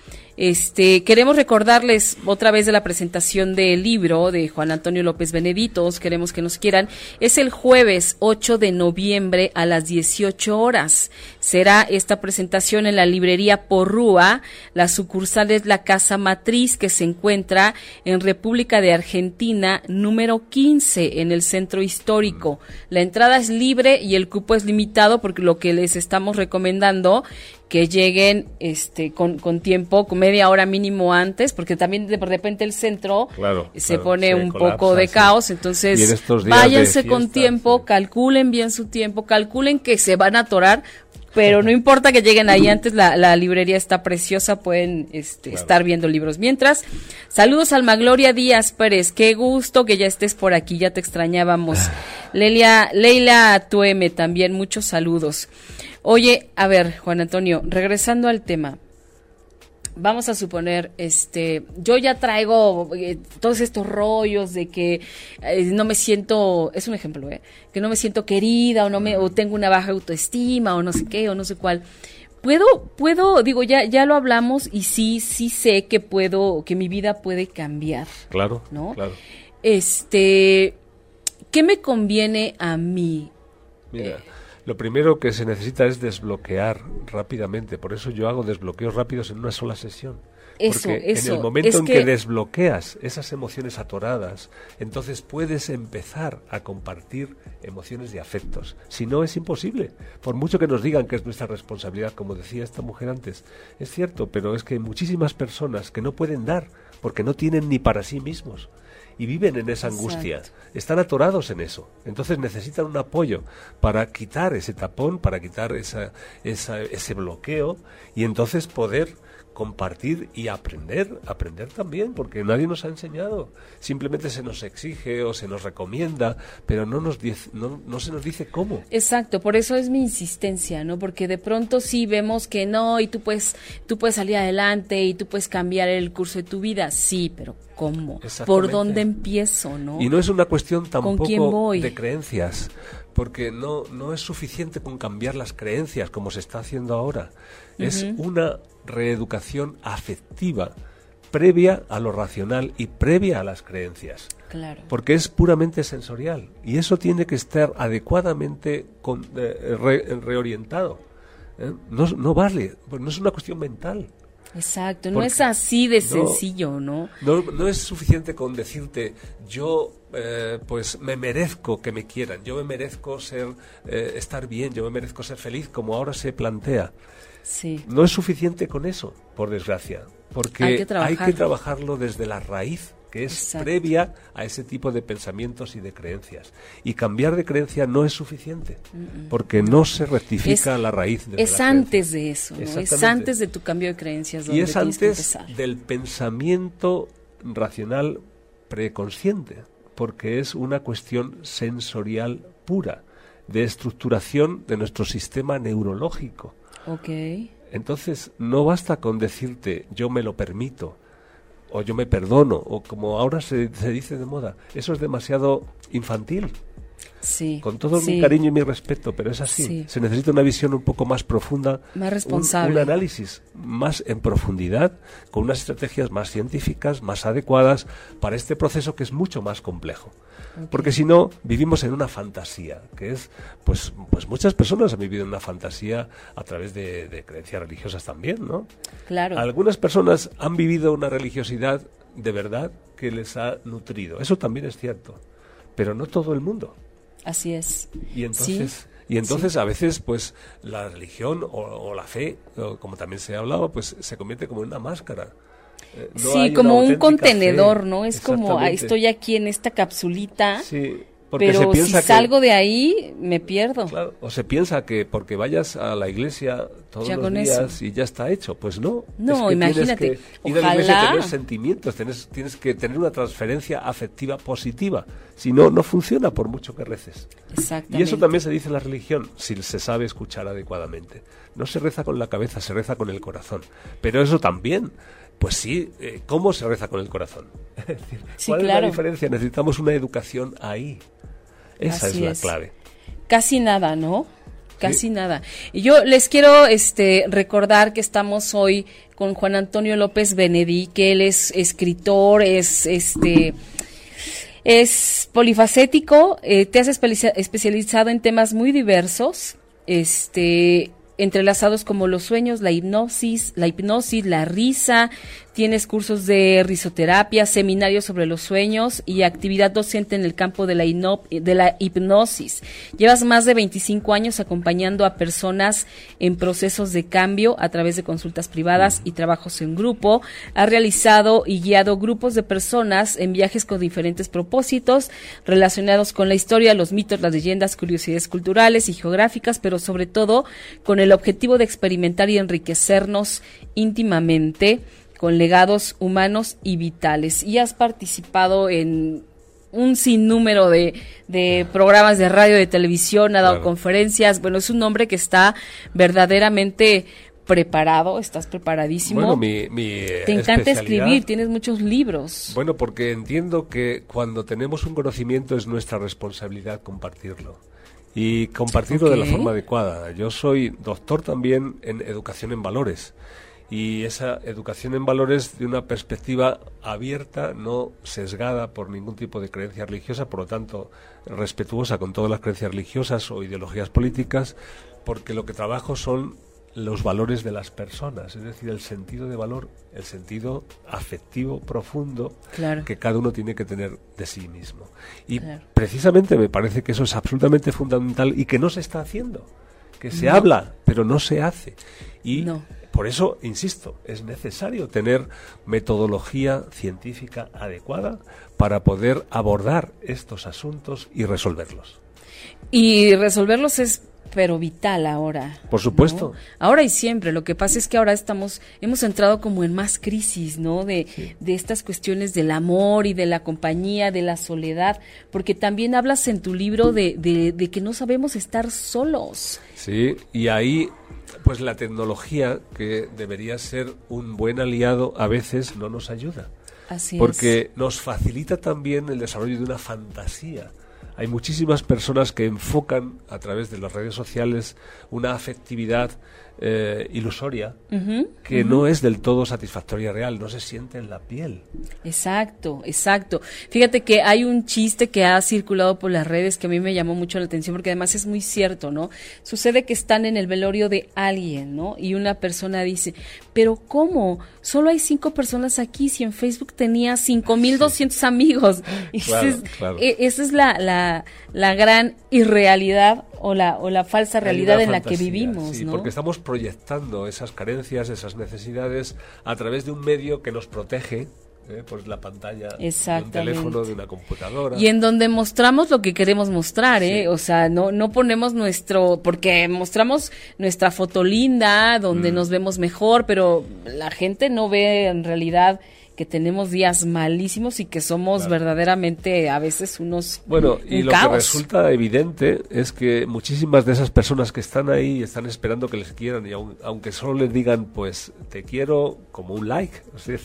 Speaker 2: Este, queremos recordarles otra vez de la presentación del libro de Juan Antonio López Beneditos, queremos que nos quieran. Es el jueves 8 de noviembre a las 18 horas. Será esta presentación en la librería Porrúa. La sucursal es la Casa Matriz que se encuentra en República de Argentina número 15 en el centro histórico. La entrada es libre y el cupo es limitado porque lo que les estamos recomendando que lleguen este con, con tiempo, con media hora mínimo antes, porque también de repente el centro se pone un poco de caos, entonces váyanse con tiempo, calculen bien su tiempo, calculen que se van a atorar, pero no importa que lleguen ahí antes, la, la librería está preciosa, pueden este, estar viendo libros. Mientras, saludos Alma Gloria Díaz Pérez, qué gusto que ya estés por aquí, ya te extrañábamos. Ah. Lelia, Leila Tueme también, muchos saludos. Oye, a ver, Juan Antonio, regresando al tema. Vamos a suponer, este, yo ya traigo eh, todos estos rollos de que eh, no me siento, es un ejemplo, ¿eh? que no me siento querida o no me, o tengo una baja autoestima o no sé qué o no sé cuál. Puedo, puedo, digo, ya, ya lo hablamos y sí, sí sé que puedo, que mi vida puede cambiar.
Speaker 3: Claro,
Speaker 2: ¿no?
Speaker 3: Claro.
Speaker 2: Este, ¿qué me conviene a mí?
Speaker 3: Mira. Lo primero que se necesita es desbloquear rápidamente. Por eso yo hago desbloqueos rápidos en una sola sesión.
Speaker 2: Eso,
Speaker 3: Porque en el momento en que... desbloqueas esas emociones atoradas, entonces puedes empezar a compartir emociones de afectos. Si no, es imposible. Por mucho que nos digan que es nuestra responsabilidad, como decía esta mujer antes, es cierto, pero es que hay muchísimas personas que no pueden dar porque no tienen ni para sí mismos y viven en esa angustia, están atorados en eso. Entonces necesitan un apoyo para quitar ese tapón, para quitar esa, ese bloqueo y entonces poder compartir y aprender, aprender también, porque nadie nos ha enseñado. Simplemente se nos exige o se nos recomienda, pero no, nos no, no se nos dice cómo.
Speaker 2: Exacto, por eso es mi insistencia, ¿no? Porque de pronto sí vemos que no, y tú puedes, tú puedes salir adelante y tú puedes cambiar el curso de tu vida, sí, pero ¿cómo? ¿Por dónde empiezo, no?
Speaker 3: Y no es una cuestión tampoco de creencias porque no, no es suficiente con cambiar las creencias como se está haciendo ahora. Es una reeducación afectiva previa a lo racional y previa a las creencias.
Speaker 2: Claro.
Speaker 3: Porque es puramente sensorial y eso tiene que estar adecuadamente con, eh, reorientado. ¿eh? No, no vale, no es una cuestión mental.
Speaker 2: Exacto, no es así de sencillo, ¿no?
Speaker 3: ¿no? No es suficiente con decirte yo eh, pues me merezco que me quieran, yo me merezco ser estar bien, yo me merezco ser feliz como ahora se plantea. No es suficiente con eso, por desgracia, porque hay que, trabajarlo desde la raíz que es previa a ese tipo de pensamientos y de creencias. Y cambiar de creencia no es suficiente, porque no se rectifica la raíz
Speaker 2: de Es antes de eso, es antes de tu cambio de creencias.
Speaker 3: y es antes del pensamiento racional preconsciente, porque es una cuestión sensorial pura, de estructuración de nuestro sistema neurológico. Entonces, no basta con decirte yo me lo permito, o yo me perdono, o como ahora se, se dice de moda, eso es demasiado infantil.
Speaker 2: Sí,
Speaker 3: con todo mi cariño y mi respeto, pero es así. Se necesita una visión un poco más profunda,
Speaker 2: más responsable.
Speaker 3: Un, análisis más en profundidad, con unas estrategias más científicas, más adecuadas para este proceso que es mucho más complejo. Porque si no, vivimos en una fantasía, que es, pues, pues muchas personas han vivido en una fantasía a través de, de creencias religiosas también, ¿no?
Speaker 2: Claro.
Speaker 3: Algunas personas han vivido una religiosidad de verdad que les ha nutrido. Eso también es cierto, pero no todo el mundo.
Speaker 2: Así es.
Speaker 3: Y entonces, y entonces a veces, pues, la religión o, la fe, como también se ha hablado, pues se convierte como en una máscara.
Speaker 2: Eh, sí, como un contenedor, ¿no? Es como, estoy aquí en esta capsulita.
Speaker 3: Sí
Speaker 2: pero si salgo de ahí, me pierdo.
Speaker 3: Claro, o se piensa que porque vayas a la iglesia todos los días y ya está hecho. Pues no.
Speaker 2: No, imagínate.
Speaker 3: Tienes que ir tener sentimientos, tienes, tienes que tener una transferencia afectiva positiva. Si no, no funciona por mucho que reces.
Speaker 2: Exactamente.
Speaker 3: Y eso también se dice en la religión, si se sabe escuchar adecuadamente. No se reza con la cabeza, se reza con el corazón. Pero eso también pues sí, eh, ¿cómo se reza con el corazón? ¿Cuál es la diferencia? Necesitamos una educación ahí. Esa es la clave.
Speaker 2: Casi nada, ¿no? Casi nada. Y yo les quiero este, recordar que estamos hoy con Juan Antonio López Benedí, que él es escritor, es este es polifacético, eh, te has especializado en temas muy diversos. Este, entrelazados como los sueños, la hipnosis, la hipnosis, la risa, tienes cursos de risoterapia, seminarios sobre los sueños y actividad docente en el campo de la, hipnosis. Llevas más de 25 años acompañando a personas en procesos de cambio a través de consultas privadas y trabajos en grupo. Has realizado y guiado grupos de personas en viajes con diferentes propósitos relacionados con la historia, los mitos, las leyendas, curiosidades culturales y geográficas, pero sobre todo con el objetivo de experimentar y enriquecernos íntimamente con legados humanos y vitales. Y has participado en un sinnúmero de, de programas de radio, de televisión, ha dado conferencias. Bueno, es un hombre que está verdaderamente preparado, estás preparadísimo.
Speaker 3: Bueno, mi, mi
Speaker 2: Te encanta escribir, tienes muchos libros.
Speaker 3: Bueno, porque entiendo que cuando tenemos un conocimiento es nuestra responsabilidad compartirlo y compartirlo de la forma adecuada. Yo soy doctor también en educación en valores y esa educación en valores de una perspectiva abierta, no sesgada por ningún tipo de creencia religiosa, por lo tanto respetuosa con todas las creencias religiosas o ideologías políticas, porque lo que trabajo son los valores de las personas, es decir, el sentido de valor, el sentido afectivo profundo que cada uno tiene que tener de sí mismo. Y precisamente me parece que eso es absolutamente fundamental y que no se está haciendo, que se habla, pero no se hace. Y
Speaker 2: no
Speaker 3: por eso, insisto, es necesario tener metodología científica adecuada para poder abordar estos asuntos y resolverlos.
Speaker 2: Y resolverlos es pero vital ahora.
Speaker 3: Por supuesto.
Speaker 2: Ahora y siempre. Lo que pasa es que ahora estamos, hemos entrado como en más crisis, ¿no? De, de estas cuestiones del amor y de la compañía, de la soledad, porque también hablas en tu libro de, de, de que no sabemos estar solos.
Speaker 3: Sí, y ahí pues la tecnología, que debería ser un buen aliado, a veces no nos ayuda.
Speaker 2: Así
Speaker 3: porque nos facilita también el desarrollo de una fantasía. Hay muchísimas personas que enfocan a través de las redes sociales una afectividad eh, ilusoria que no es del todo satisfactoria real, no se siente en la piel.
Speaker 2: Exacto, exacto. Fíjate que hay un chiste que ha circulado por las redes que a mí me llamó mucho la atención porque además es muy cierto, ¿no? Sucede que están en el velorio de alguien, ¿no? Y una persona dice, pero ¿cómo? Solo hay cinco personas aquí si en Facebook tenía cinco mil doscientos amigos. Y esa es, la, la, la gran irrealidad o la, o la falsa realidad en la que vivimos.
Speaker 3: Sí, porque estamos proyectando esas carencias, esas necesidades a través de un medio que nos protege ¿eh? pues la pantalla de un teléfono, de una computadora.
Speaker 2: Y en donde mostramos lo que queremos mostrar, ¿eh? O sea, no, no ponemos nuestro, porque mostramos nuestra foto linda, donde
Speaker 3: Mm.
Speaker 2: nos vemos mejor, pero la gente no ve en realidad que tenemos días malísimos y que somos
Speaker 3: Claro.
Speaker 2: verdaderamente a veces unos
Speaker 3: Bueno, y
Speaker 2: un
Speaker 3: lo que resulta evidente es que muchísimas de esas personas que están ahí y están esperando que les quieran, y aun- aunque solo les digan, pues te quiero como un like, o sea,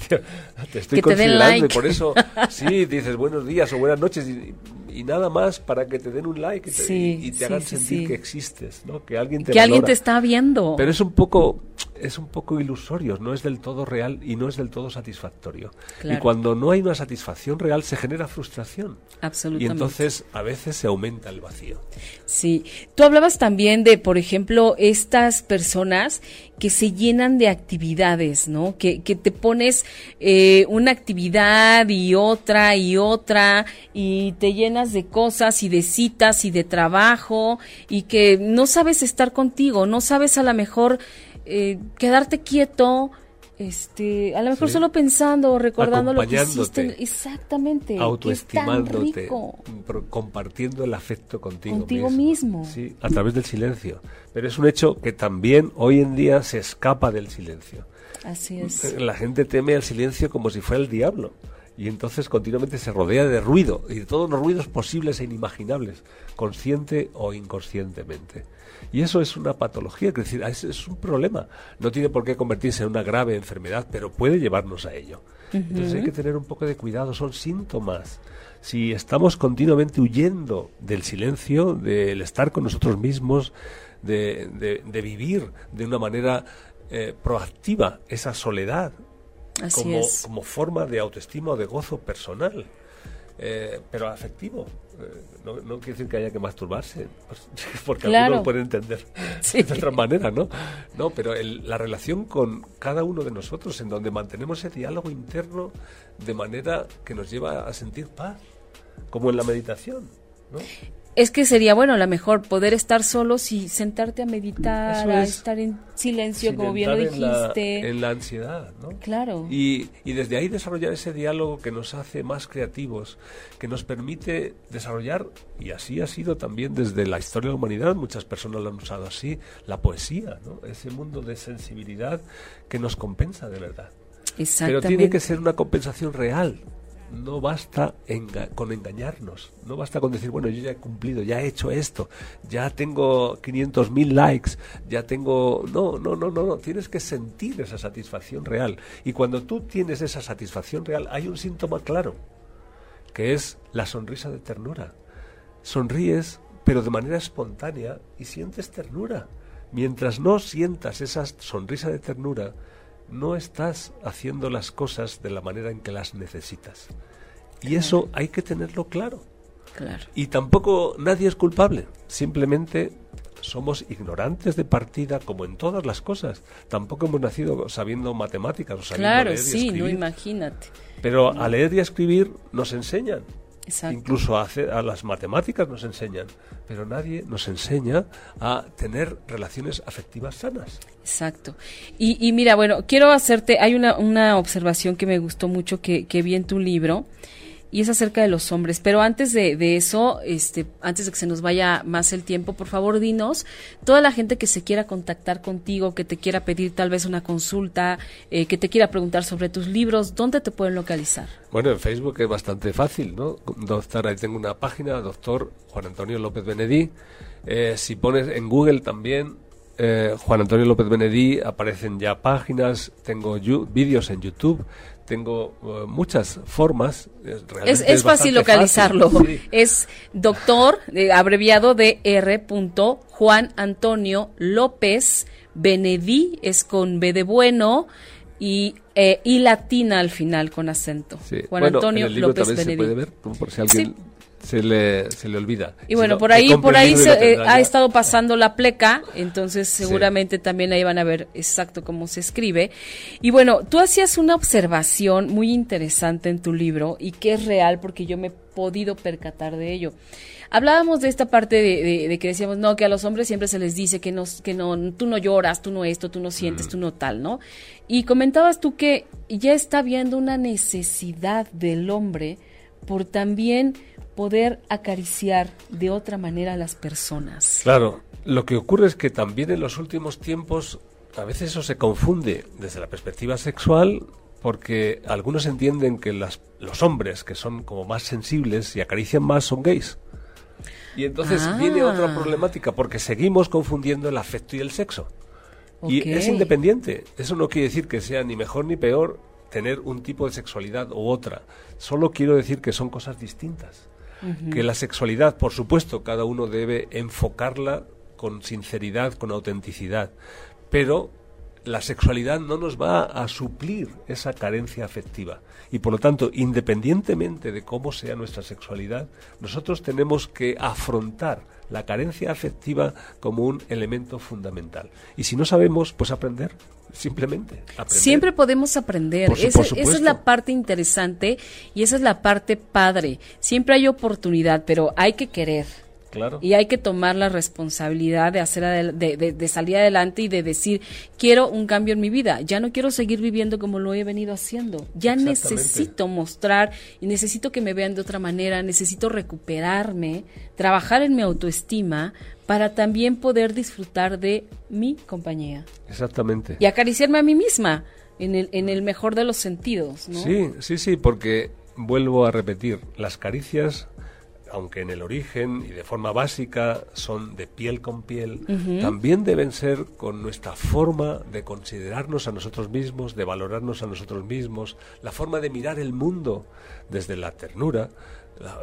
Speaker 3: te estoy
Speaker 2: Que te den
Speaker 3: considerando y por eso sí dices buenos días o buenas noches y, y nada más para que te den un like y te,
Speaker 2: Sí,
Speaker 3: y te
Speaker 2: sí,
Speaker 3: hagan
Speaker 2: sí,
Speaker 3: sentir que existes, ¿no? Que alguien te
Speaker 2: que alguien te
Speaker 3: valora.
Speaker 2: está viendo.
Speaker 3: Pero es un poco es un poco ilusorio, no es del todo real y no es del todo satisfactorio.
Speaker 2: Claro.
Speaker 3: Y cuando no hay una satisfacción real se genera frustración. Y
Speaker 2: Absolutamente.
Speaker 3: entonces a veces se aumenta el vacío.
Speaker 2: Sí, tú hablabas también de, por ejemplo, estas personas que se llenan de actividades, ¿no? Que, que te pones eh, una actividad y otra y otra y te llenas de cosas y de citas y de trabajo y que no sabes estar contigo, no sabes a lo mejor eh, quedarte quieto. Este, a lo mejor
Speaker 3: Sí.
Speaker 2: solo pensando o recordando lo que hiciste. Exactamente. qué tan
Speaker 3: autoestimándote,
Speaker 2: rico.
Speaker 3: compartiendo el afecto contigo,
Speaker 2: Contigo mismo.
Speaker 3: Sí, a través del silencio. Pero es un hecho que también hoy en día se escapa del silencio.
Speaker 2: Así es.
Speaker 3: La gente teme al silencio como si fuera el diablo. Y entonces continuamente se rodea de ruido y de todos los ruidos posibles e inimaginables, consciente o inconscientemente. Y eso es una patología, es decir, es, es un problema. No tiene por qué convertirse en una grave enfermedad, pero puede llevarnos a ello. Entonces hay que tener un poco de cuidado, son síntomas. Si estamos continuamente huyendo del silencio, del estar con nosotros mismos, de, de- de vivir de una manera eh, proactiva esa soledad,
Speaker 2: Así
Speaker 3: como,
Speaker 2: es.
Speaker 3: como forma de autoestima o de gozo personal, eh, pero afectivo. Eh, no, no quiere decir que haya que masturbarse, pues, porque
Speaker 2: Claro.
Speaker 3: algunos lo pueden entender
Speaker 2: Sí.
Speaker 3: de otra manera, ¿no? No, pero el- la relación con cada uno de nosotros, en donde mantenemos ese diálogo interno de manera que nos lleva a sentir paz, como en la meditación, ¿no?
Speaker 2: Es que sería bueno, a lo mejor poder estar solos y sentarte a meditar, a
Speaker 3: es.
Speaker 2: estar en silencio, como bien lo
Speaker 3: entrar en la-
Speaker 2: dijiste.
Speaker 3: En la, ansiedad, ¿no?
Speaker 2: Claro.
Speaker 3: Y, y desde ahí desarrollar ese diálogo que nos hace más creativos, que nos permite desarrollar, y así ha sido también desde la historia de la humanidad, muchas personas lo han usado así, la poesía, ¿no? ese mundo de sensibilidad que nos compensa de verdad. Pero tiene que ser una compensación real. No basta con engañarnos. No basta con decir, bueno, yo ya he cumplido, ya he hecho esto, ya tengo 500.000 likes, ya tengo... No, no, no, no, no. Tienes que sentir esa satisfacción real. Y cuando tú tienes esa satisfacción real, hay un síntoma claro, que es la sonrisa de ternura. Sonríes, pero de manera espontánea, y sientes ternura. Mientras no sientas esa sonrisa de ternura, no estás haciendo las cosas de la manera en que las necesitas. Y eso hay que tenerlo claro.
Speaker 2: Claro.
Speaker 3: Y tampoco nadie es culpable. Simplemente somos ignorantes de partida, como en todas las cosas. Tampoco hemos nacido sabiendo matemáticas o sabiendo
Speaker 2: Claro,
Speaker 3: leer y
Speaker 2: sí, no imagínate.
Speaker 3: Pero a leer y a escribir nos enseñan.
Speaker 2: Exacto.
Speaker 3: Incluso a las matemáticas nos enseñan. Pero nadie nos enseña a tener relaciones afectivas sanas.
Speaker 2: Exacto. Y, y mira, bueno, quiero hacerte, hay una, una observación que me gustó mucho que, que vi en tu libro y es acerca de los hombres. Pero antes de, eso, este, antes de que se nos vaya más el tiempo, por favor dinos, toda la gente que se quiera contactar contigo, que te quiera pedir tal vez una consulta, eh, que te quiera preguntar sobre tus libros, ¿dónde te pueden localizar?
Speaker 3: Bueno, en Facebook es bastante fácil, ¿no? Doctor, ahí tengo una página, doctor Juan Antonio López Benedí. Eh, si pones en Google también eh, Juan Antonio López Benedí, aparecen ya páginas, tengo vídeos en YouTube, tengo eh, muchas formas. eh,
Speaker 2: Es, es fácil localizarlo.
Speaker 3: fácil, sí.
Speaker 2: Es doctor, eh, abreviado de R. Juan Antonio López Benedí, es con B de bueno y, eh, y latina al final con acento.
Speaker 3: Sí.
Speaker 2: Juan
Speaker 3: Bueno,
Speaker 2: Antonio
Speaker 3: en el libro
Speaker 2: López
Speaker 3: también
Speaker 2: Benedí.
Speaker 3: se puede ver, como por si alguien se, le, se le olvida.
Speaker 2: Y bueno,
Speaker 3: Si no,
Speaker 2: por ahí, por ahí se, eh, ha estado pasando la pleca, entonces seguramente también ahí van a ver exacto cómo se escribe. Y bueno, tú hacías una observación muy interesante en tu libro y que es real porque yo me he podido percatar de ello. Hablábamos de esta parte de, que decíamos, no, que a los hombres siempre se les dice que, nos, que no, tú no lloras, tú no esto, tú no sientes, tú no tal, ¿no? Y comentabas tú que ya está habiendo una necesidad del hombre por también poder acariciar de otra manera a las personas.
Speaker 3: Claro, lo que ocurre es que también en los últimos tiempos a veces eso se confunde desde la perspectiva sexual porque algunos entienden que las, los hombres que son como más sensibles y acarician más son gays. Y entonces ah. viene otra problemática porque seguimos confundiendo el afecto y el sexo. Y es independiente. Eso no quiere decir que sea ni mejor ni peor tener un tipo de sexualidad u otra. Solo quiero decir que son cosas distintas. Que la sexualidad, por supuesto, cada uno debe enfocarla con sinceridad, con autenticidad. Pero la sexualidad no nos va a suplir esa carencia afectiva. Y por lo tanto, independientemente de cómo sea nuestra sexualidad, nosotros tenemos que afrontar la carencia afectiva como un elemento fundamental. Y si no sabemos, pues aprender. Simplemente.
Speaker 2: Siempre podemos aprender. esa es la parte interesante y esa es la parte padre. Siempre hay oportunidad, pero hay que querer. Y hay que tomar la responsabilidad de hacer de, salir adelante y de decir quiero un cambio en mi vida. Ya no quiero seguir viviendo como lo he venido haciendo. Ya necesito mostrar y necesito que me vean de otra manera. Necesito recuperarme, trabajar en mi autoestima para también poder disfrutar de mi compañía.
Speaker 3: Exactamente.
Speaker 2: Y acariciarme a mí misma en el, en el mejor de los sentidos.
Speaker 3: Sí, sí, sí, porque vuelvo a repetir, las caricias aunque en el origen y de forma básica son de piel con piel, también deben ser con nuestra forma de considerarnos a nosotros mismos, de valorarnos a nosotros mismos, la forma de mirar el mundo desde la ternura.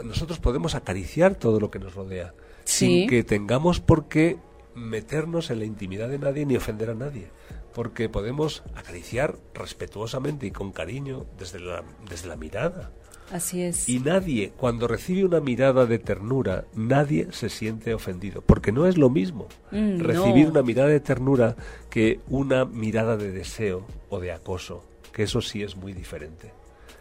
Speaker 3: nosotros podemos acariciar todo lo que nos rodea, sin que tengamos por qué meternos en la intimidad de nadie ni ofender a nadie porque podemos acariciar respetuosamente y con cariño desde la, desde la mirada.
Speaker 2: Así es.
Speaker 3: Y nadie, cuando recibe una mirada de ternura, nadie se siente ofendido, porque no es lo mismo mm, recibir una mirada de ternura que una mirada de deseo o de acoso, que eso sí es muy diferente.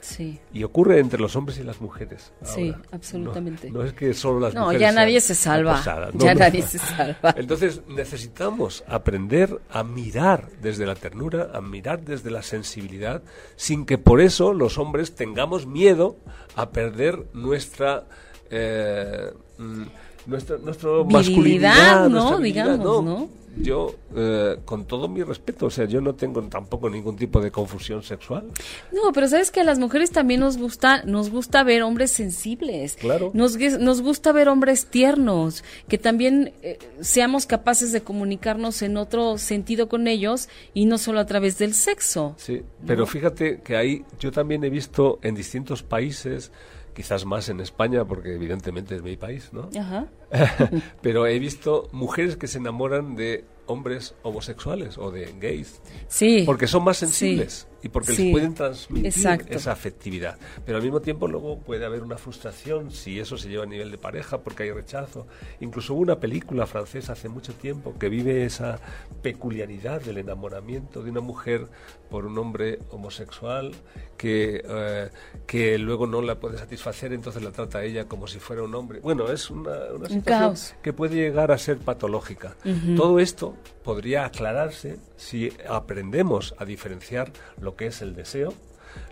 Speaker 2: Sí.
Speaker 3: Y ocurre entre los hombres y las mujeres.
Speaker 2: Sí, absolutamente.
Speaker 3: No, es que solo las mujeres.
Speaker 2: No, ya nadie se salva. ya nadie se salva.
Speaker 3: Entonces necesitamos aprender a mirar desde la ternura, a mirar desde la sensibilidad, sin que por eso los hombres tengamos miedo a perder nuestra. Eh, mm, nuestra, nuestra masculinidad, ¿no?
Speaker 2: Digamos, ¿no?
Speaker 3: yo, eh, con todo mi respeto, o sea, yo no tengo tampoco ningún tipo de confusión sexual.
Speaker 2: No, pero sabes que a las mujeres también nos gusta, nos gusta ver hombres sensibles.
Speaker 3: Claro.
Speaker 2: Nos, nos gusta ver hombres tiernos, que también eh, seamos capaces de comunicarnos en otro sentido con ellos y no solo a través del sexo.
Speaker 3: Sí, pero fíjate que ahí yo también he visto en distintos países quizás más en España, porque evidentemente es mi país, ¿no?
Speaker 2: Ajá.
Speaker 3: Pero he visto mujeres que se enamoran de hombres homosexuales o de gays.
Speaker 2: Sí.
Speaker 3: Porque son más sensibles y porque les pueden transmitir esa afectividad. Pero al mismo tiempo luego puede haber una frustración si eso se lleva a nivel de pareja porque hay rechazo. Incluso hubo una película francesa hace mucho tiempo que vive esa peculiaridad del enamoramiento de una mujer por un hombre homosexual que, eh, que luego no la puede satisfacer, entonces la trata a ella como si fuera un hombre. Bueno, es una, una situación que puede llegar a ser patológica. Todo esto podría aclararse si aprendemos a diferenciar lo que es el deseo,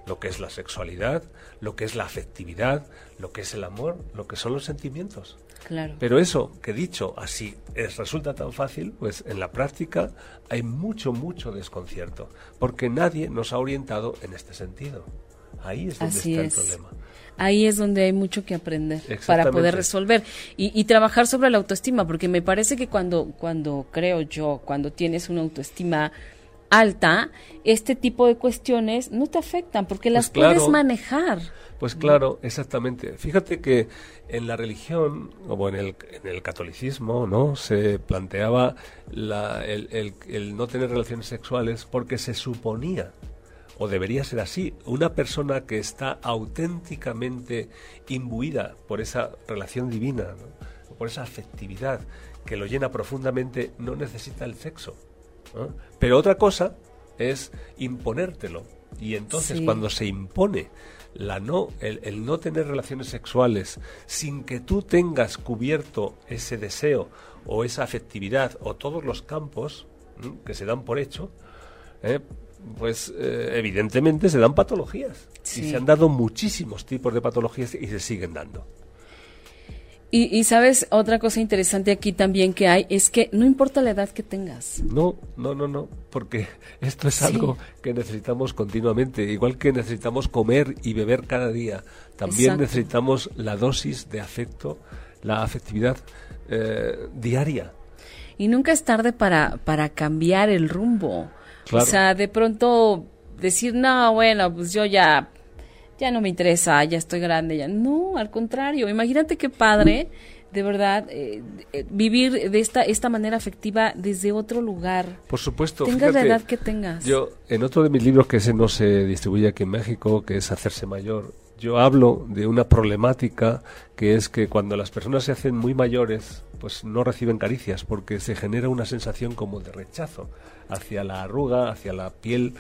Speaker 3: lo que es la sexualidad, lo que es la afectividad, lo que es el amor, lo que son los sentimientos.
Speaker 2: Claro.
Speaker 3: Pero eso que dicho así es, resulta tan fácil, pues en la práctica hay mucho, mucho desconcierto, porque nadie nos ha orientado en este sentido. Ahí es donde está el problema
Speaker 2: ahí es donde hay mucho que aprender para poder resolver y, trabajar sobre la autoestima, porque me parece que cuando, cuando creo yo, cuando tienes una autoestima alta, este tipo de cuestiones no te afectan porque las pues puedes manejar.
Speaker 3: Pues claro, exactamente. Fíjate que en la religión, o en el, en el catolicismo, ¿no? Se planteaba el, el no tener relaciones sexuales porque se suponía o debería ser así, una persona que está auténticamente imbuida por esa relación divina, por esa afectividad que lo llena profundamente, no necesita el sexo. Pero otra cosa es imponértelo Y entonces cuando se impone la no, el, no tener relaciones sexuales sin que tú tengas cubierto ese deseo o esa afectividad o todos los campos que se dan por hecho, ¿eh? pues eh, evidentemente se dan patologías. Y se han dado muchísimos tipos de patologías y se siguen dando.
Speaker 2: Y, sabes, otra cosa interesante aquí también que hay es que no importa la edad que tengas.
Speaker 3: No, no, no, no, porque esto es algo que necesitamos continuamente, igual que necesitamos comer y beber cada día, también necesitamos la dosis de afecto, la afectividad eh, diaria.
Speaker 2: Y nunca es tarde para, para cambiar el rumbo. O sea, de pronto decir, no, bueno, pues yo ya ya no me interesa, ya estoy grande, ya. No, al contrario, imagínate qué padre, de verdad, eh, eh, vivir de esta, esta manera afectiva desde otro lugar.
Speaker 3: Por supuesto.
Speaker 2: Tengas la edad que tengas.
Speaker 3: Yo, en otro de mis libros, que ese no se distribuye aquí en México, que es Hacerse Mayor, yo hablo de una problemática que es que cuando las personas se hacen muy mayores, pues no reciben caricias porque se genera una sensación como de rechazo hacia la arruga, hacia la piel,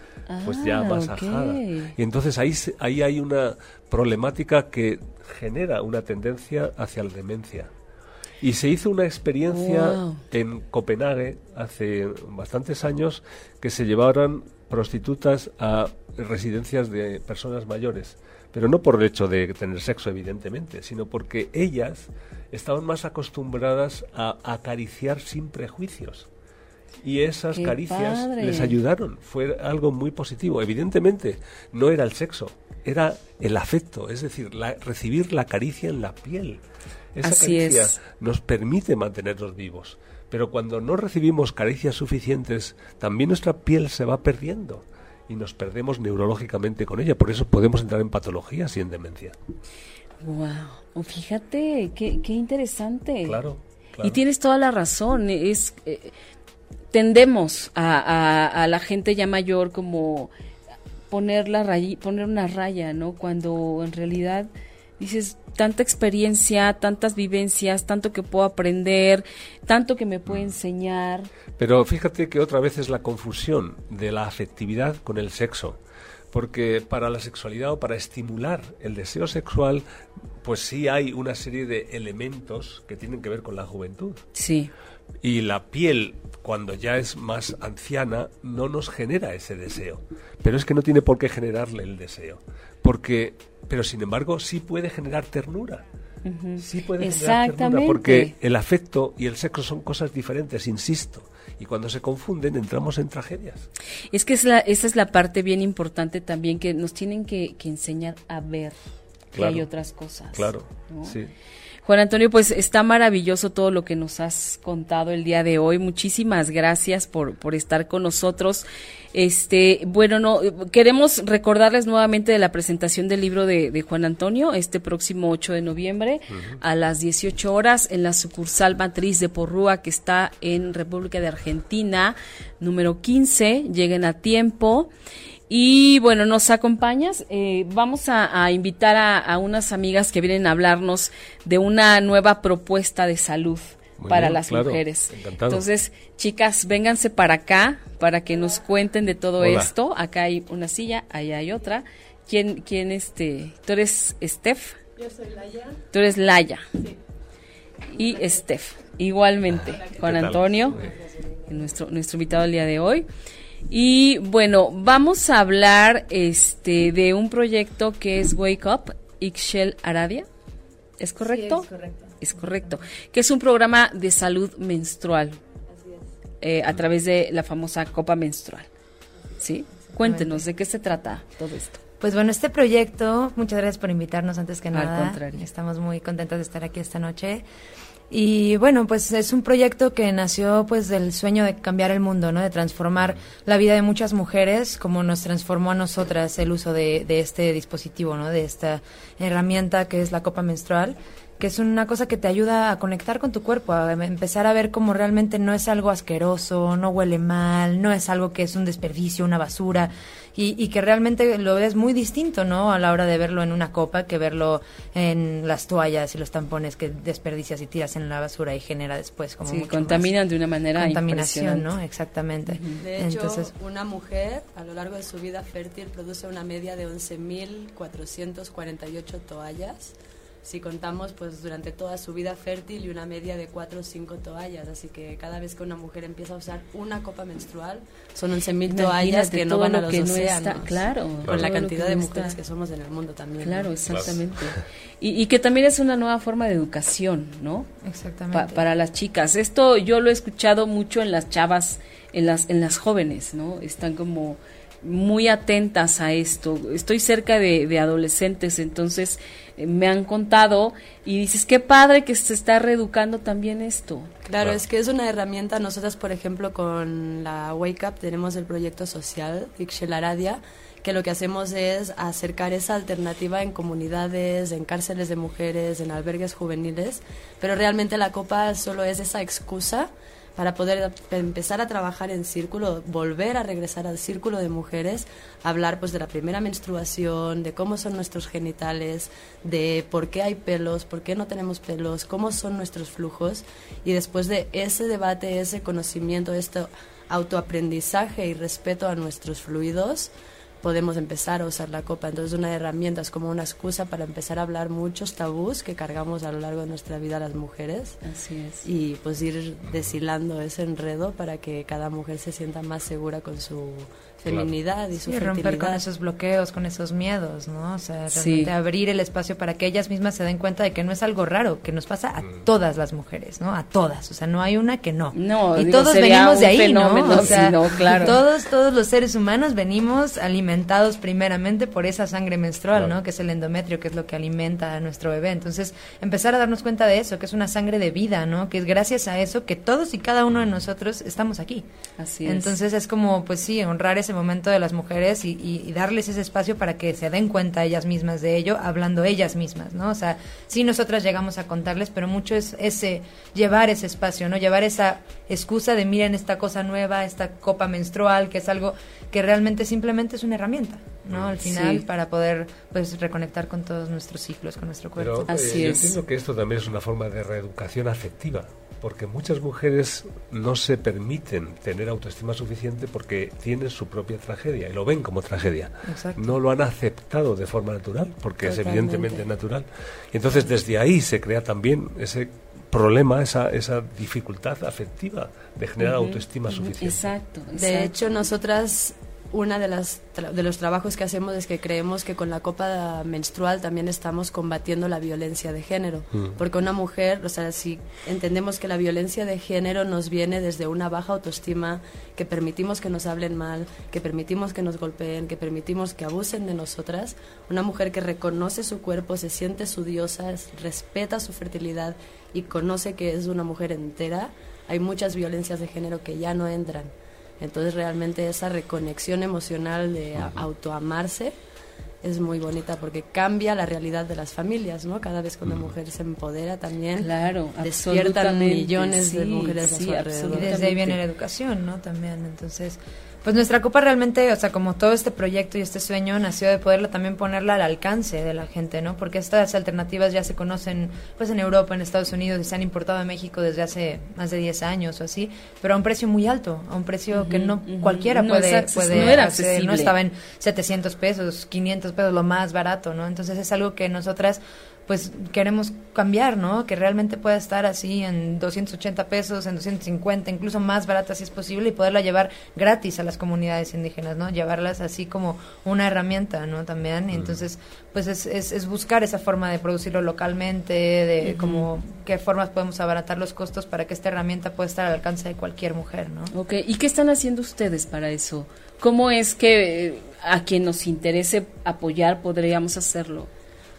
Speaker 3: pues ya ah, más ajada. Y entonces ahí, ahí hay una problemática que genera una tendencia hacia la demencia. Y se hizo una experiencia en Copenhague hace bastantes años que se llevaron prostitutas a residencias de personas mayores pero no por el hecho de tener sexo, evidentemente, sino porque ellas estaban más acostumbradas a acariciar sin prejuicios. Y esas caricias les ayudaron, fue algo muy positivo. Evidentemente, no era el sexo, era el afecto, es decir, la, recibir la caricia en la piel. Esa caricia nos permite mantenernos vivos. Pero cuando no recibimos caricias suficientes, también nuestra piel se va perdiendo y nos perdemos neurológicamente con ella. Por eso podemos entrar en patologías y en demencia.
Speaker 2: Wow, fíjate, qué, qué interesante.
Speaker 3: Claro,
Speaker 2: Y tienes toda la razón. Es eh, tendemos a, a, la gente ya mayor como poner la poner una raya, ¿no? Cuando en realidad dices tanta experiencia, tantas vivencias, tanto que puedo aprender, tanto que me puede enseñar.
Speaker 3: Pero fíjate que otra vez es la confusión de la afectividad con el sexo. Porque para la sexualidad o para estimular el deseo sexual, pues sí hay una serie de elementos que tienen que ver con la juventud.
Speaker 2: Sí.
Speaker 3: Y la piel, cuando ya es más anciana, no nos genera ese deseo. Pero es que no tiene por qué generarle el deseo. Porque, pero sin embargo, sí puede generar ternura. Sí puede generar ternura. Porque el afecto y el sexo son cosas diferentes, insisto y cuando se confunden entramos en tragedias.
Speaker 2: Es que es la, esa es la parte bien importante también que nos tienen que, enseñar a ver que hay otras cosas.
Speaker 3: Claro, sí.
Speaker 2: Juan Antonio, pues está maravilloso todo lo que nos has contado el día de hoy. Muchísimas gracias por, por estar con nosotros. Este, bueno, no, queremos recordarles nuevamente de la presentación del libro de, Juan Antonio este próximo 8 de noviembre a las 18 horas en la sucursal matriz de Porrúa que está en República de Argentina, número 15. Lleguen a tiempo. Y bueno, nos acompañas. Eh, vamos a, invitar a, unas amigas que vienen a hablarnos de una nueva propuesta de salud para las mujeres. Entonces, chicas, vénganse para acá para que nos cuenten de todo esto. Acá hay una silla, allá hay otra. ¿Quién, quién este? ¿Tú eres Steph?
Speaker 4: Yo soy Laya.
Speaker 2: Tú eres Laya. Sí. Y Steph, igualmente, Juan Antonio, nuestro, nuestro invitado el día de hoy. Y bueno, vamos a hablar este de un proyecto que es Wake Up Ixchel Aradia. ¿Es correcto?
Speaker 4: es correcto.
Speaker 2: Es correcto. Que es un programa de salud menstrual. Así es. Eh, a través de la famosa copa menstrual. ¿Sí? Cuéntenos de qué se trata todo esto.
Speaker 4: Pues bueno, este proyecto, muchas gracias por invitarnos antes que nada. Al contrario. Estamos muy contentas de estar aquí esta noche. Y bueno, pues es un proyecto que nació pues del sueño de cambiar el mundo, ¿no? De transformar la vida de muchas mujeres como nos transformó a nosotras el uso de, de este dispositivo, ¿no? De esta herramienta que es la copa menstrual que es una cosa que te ayuda a conectar con tu cuerpo, a empezar a ver cómo realmente no es algo asqueroso, no huele mal, no es algo que es un desperdicio, una basura, y, que realmente lo ves muy distinto, ¿no? A la hora de verlo en una copa que verlo en las toallas y los tampones que desperdicias y tiras en la basura y genera después como
Speaker 2: sí, contaminan de una manera
Speaker 4: contaminación, ¿no? Exactamente.
Speaker 5: De hecho, una mujer a lo largo de su vida fértil produce una media de 11.448 toallas si contamos pues durante toda su vida fértil y una media de cuatro o cinco toallas. Así que cada vez que una mujer empieza a usar una copa menstrual, son 11.000 toallas que no van a los océanos.
Speaker 2: claro.
Speaker 5: Con la cantidad de mujeres que somos en el mundo también.
Speaker 2: Claro, exactamente. Y, que también es una nueva forma de educación, ¿no?
Speaker 4: Exactamente.
Speaker 2: para las chicas. Esto yo lo he escuchado mucho en las chavas, en las, en las jóvenes, ¿no? Están como muy atentas a esto. Estoy cerca de, de adolescentes, entonces eh, me han contado y dices, qué padre que se está reeducando también esto.
Speaker 5: Claro, es que es una herramienta. Nosotras, por ejemplo, con la Wake Up tenemos el proyecto social Ixelaradia, que lo que hacemos es acercar esa alternativa en comunidades, en cárceles de mujeres, en albergues juveniles, pero realmente la copa solo es esa excusa para poder empezar a trabajar en círculo, volver a regresar al círculo de mujeres, hablar pues de la primera menstruación, de cómo son nuestros genitales, de por qué hay pelos, por qué no tenemos pelos, cómo son nuestros flujos. Y después de ese debate, ese conocimiento, este autoaprendizaje y respeto a nuestros fluidos, podemos empezar a usar la copa. Entonces, una herramienta es como una excusa para empezar a hablar muchos tabús que cargamos a lo largo de nuestra vida las mujeres.
Speaker 2: Así es.
Speaker 5: Y pues ir deshilando ese enredo para que cada mujer se sienta más segura con su feminidad y su
Speaker 4: romper con esos bloqueos, con esos miedos, ¿no? O sea, realmente abrir el espacio para que ellas mismas se den cuenta de que no es algo raro, que nos pasa a mm. todas las mujeres, ¿no? A todas, o sea, no hay una que no.
Speaker 2: No,
Speaker 4: y todos venimos de ahí, ¿no?
Speaker 2: O sea, claro.
Speaker 4: todos todos los seres humanos venimos alimentados primeramente por esa sangre menstrual, ¿no? Que es el endometrio, que es lo que alimenta a nuestro bebé. Entonces, empezar a darnos cuenta de eso, que es una sangre de vida, ¿no? Que es gracias a eso que todos y cada uno de nosotros estamos aquí.
Speaker 2: Así es.
Speaker 4: Entonces, es como pues sí, honrar ese momento de las mujeres y, darles ese espacio para que se den cuenta ellas mismas de ello, hablando ellas mismas, ¿no? O sea, sí nosotras llegamos a contarles, pero mucho es ese, llevar ese espacio, ¿no? Llevar esa excusa de miren esta cosa nueva, esta copa menstrual, que es algo que realmente simplemente es una herramienta, ¿no? Al final, para poder, pues, reconectar con todos nuestros ciclos, con nuestro cuerpo.
Speaker 3: Pero, Así eh, es. Yo entiendo que esto también es una forma de reeducación afectiva porque muchas mujeres no se permiten tener autoestima suficiente porque tienen su propia tragedia y lo ven como tragedia. No lo han aceptado de forma natural, porque es evidentemente natural. Y entonces desde ahí se crea también ese problema, esa, esa dificultad afectiva de generar autoestima suficiente.
Speaker 2: Exacto,
Speaker 5: De hecho, nosotras una de las de los trabajos que hacemos es que creemos que con la copa menstrual también estamos combatiendo la violencia de género, mm. porque una mujer, o sea, si entendemos que la violencia de género nos viene desde una baja autoestima, que permitimos que nos hablen mal, que permitimos que nos golpeen, que permitimos que abusen de nosotras, una mujer que reconoce su cuerpo, se siente su diosa, respeta su fertilidad y conoce que es una mujer entera, hay muchas violencias de género que ya no entran. Entonces realmente esa reconexión emocional de autoamarse es muy bonita porque cambia la realidad de las familias, ¿no? Cada vez que una mujer se empodera también,
Speaker 2: claro,
Speaker 5: despiertan millones de mujeres a su alrededor.
Speaker 4: Y desde ahí viene la educación, ¿no? También, entonces pues nuestra copa realmente, o sea, como todo este proyecto y este sueño nació de poderla también ponerla al alcance de la gente, ¿no? Porque estas alternativas ya se conocen pues en Europa, en Estados Unidos y se han importado a México desde hace más de 10 años o así, pero a un precio muy alto, a un precio que no cualquiera puede, puede
Speaker 2: no era accesible.
Speaker 4: no estaba en 700 pesos, 500 pesos, lo más barato, ¿no? Entonces es algo que nosotras pues queremos cambiar, ¿no? Que realmente pueda estar así en 280 pesos, en 250, incluso más barata si es posible y poderla llevar gratis a las comunidades indígenas, ¿no? Llevarlas así como una herramienta, ¿no? También, y entonces, pues es, es, buscar esa forma de producirlo localmente, de como qué formas podemos abaratar los costos para que esta herramienta pueda estar al alcance de cualquier mujer, ¿no?
Speaker 2: Ok, ¿y qué están haciendo ustedes para eso? ¿Cómo es que eh, a quien nos interese apoyar podríamos hacerlo?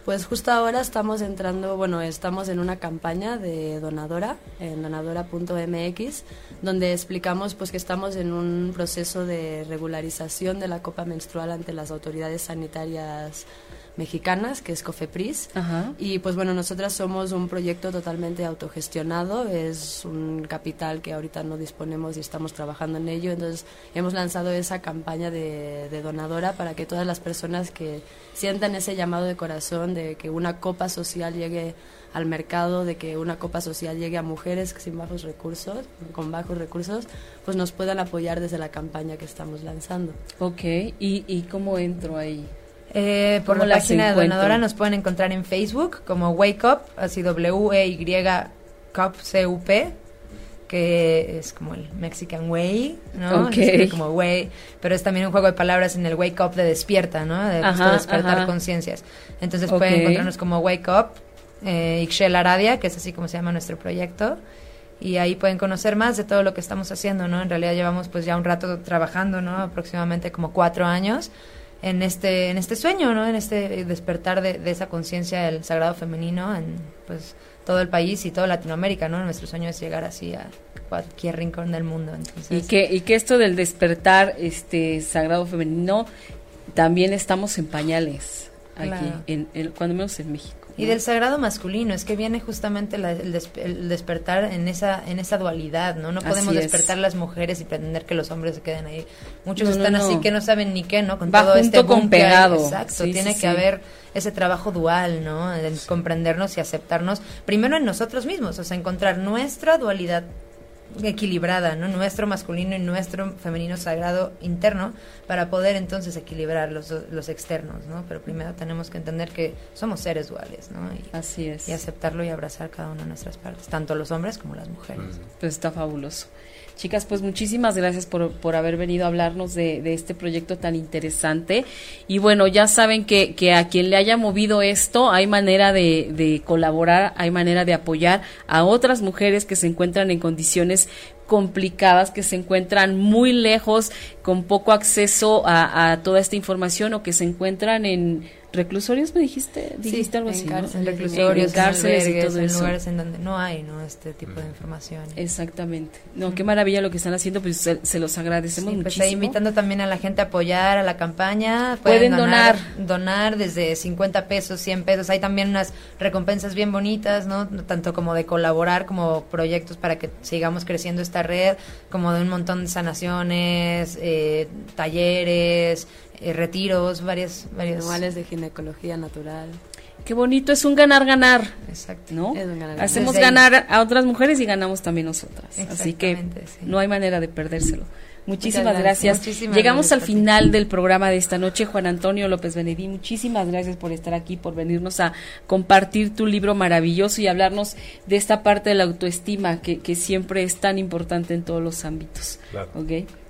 Speaker 5: Pues justo ahora estamos entrando, bueno, estamos en una campaña de donadora, en donadora.mx, donde explicamos pues que estamos en un proceso de regularización de la copa menstrual ante las autoridades sanitarias mexicanas, que es Cofepris. Y pues bueno, nosotras somos un proyecto totalmente autogestionado, es un capital que ahorita no disponemos y estamos trabajando en ello, entonces hemos lanzado esa campaña de, de donadora para que todas las personas que sientan ese llamado de corazón de que una copa social llegue al mercado, de que una copa social llegue a mujeres sin bajos recursos, con bajos recursos, pues nos puedan apoyar desde la campaña que estamos lanzando.
Speaker 2: Ok, ¿y, y cómo entro ahí?
Speaker 4: Eh, por la página de donadora nos pueden encontrar en Facebook como Wake Up, así W-E-Y Cup C-U-P, que es como el Mexican Way, ¿no? como way, pero es también un juego de palabras en el Wake Up de despierta, ¿no? De despertar conciencias. Entonces pueden encontrarnos como Wake Up, eh, Ixchel Aradia, que es así como se llama nuestro proyecto y ahí pueden conocer más de todo lo que estamos haciendo, ¿no? En realidad llevamos pues ya un rato trabajando, ¿no? Aproximadamente como cuatro años en este, en este sueño, ¿no? En este despertar de, esa conciencia del sagrado femenino en pues todo el país y toda Latinoamérica, ¿no? Nuestro sueño es llegar así a cualquier rincón del mundo.
Speaker 2: y que y que esto del despertar este sagrado femenino también estamos en pañales aquí, en, cuando menos en México.
Speaker 4: Y del sagrado masculino, es que viene justamente el, despertar en esa en esa dualidad, ¿no? No podemos despertar las mujeres y pretender que los hombres se queden ahí. Muchos están así que no saben ni qué, ¿no?
Speaker 2: Con todo este con pegado.
Speaker 4: Exacto, tiene que haber ese trabajo dual, ¿no? De comprendernos y aceptarnos primero en nosotros mismos, o sea, encontrar nuestra dualidad equilibrada, ¿no? Nuestro masculino y nuestro femenino sagrado interno para poder entonces equilibrar los, los externos, ¿no? Pero primero tenemos que entender que somos seres duales, ¿no? Y,
Speaker 2: Así es.
Speaker 4: Y aceptarlo y abrazar cada una de nuestras partes, tanto los hombres como las mujeres.
Speaker 2: Pues está fabuloso. Chicas, pues muchísimas gracias por, por haber venido a hablarnos de, de, este proyecto tan interesante. Y bueno, ya saben que, que a quien le haya movido esto, hay manera de, de colaborar, hay manera de apoyar a otras mujeres que se encuentran en condiciones complicadas, que se encuentran muy lejos, con poco acceso a, a toda esta información o que se encuentran en reclusorios, me dijiste, dijiste algo así,
Speaker 4: en reclusorios, en, cárceles y todo en lugares en donde no hay, ¿no? Este tipo de información.
Speaker 2: Exactamente. No, qué maravilla lo que están haciendo, pues se, los agradecemos pues muchísimo.
Speaker 4: invitando también a la gente a apoyar a la campaña. Pueden, donar, donar, desde 50 pesos, 100 pesos. Hay también unas recompensas bien bonitas, ¿no? Tanto como de colaborar como proyectos para que sigamos creciendo esta red, como de un montón de sanaciones, eh, talleres, eh, retiros, varias, varios
Speaker 5: manuales de ginecología natural.
Speaker 2: Qué bonito, es un ganar-ganar.
Speaker 4: Exacto.
Speaker 2: ¿no? Hacemos ganar a otras mujeres y ganamos también nosotras. Así que no hay manera de perdérselo. Muchísimas gracias. Llegamos al final del programa de esta noche. Juan Antonio López Benedí, muchísimas gracias por estar aquí, por venirnos a compartir tu libro maravilloso y hablarnos de esta parte de la autoestima que, que siempre es tan importante en todos los ámbitos. Claro.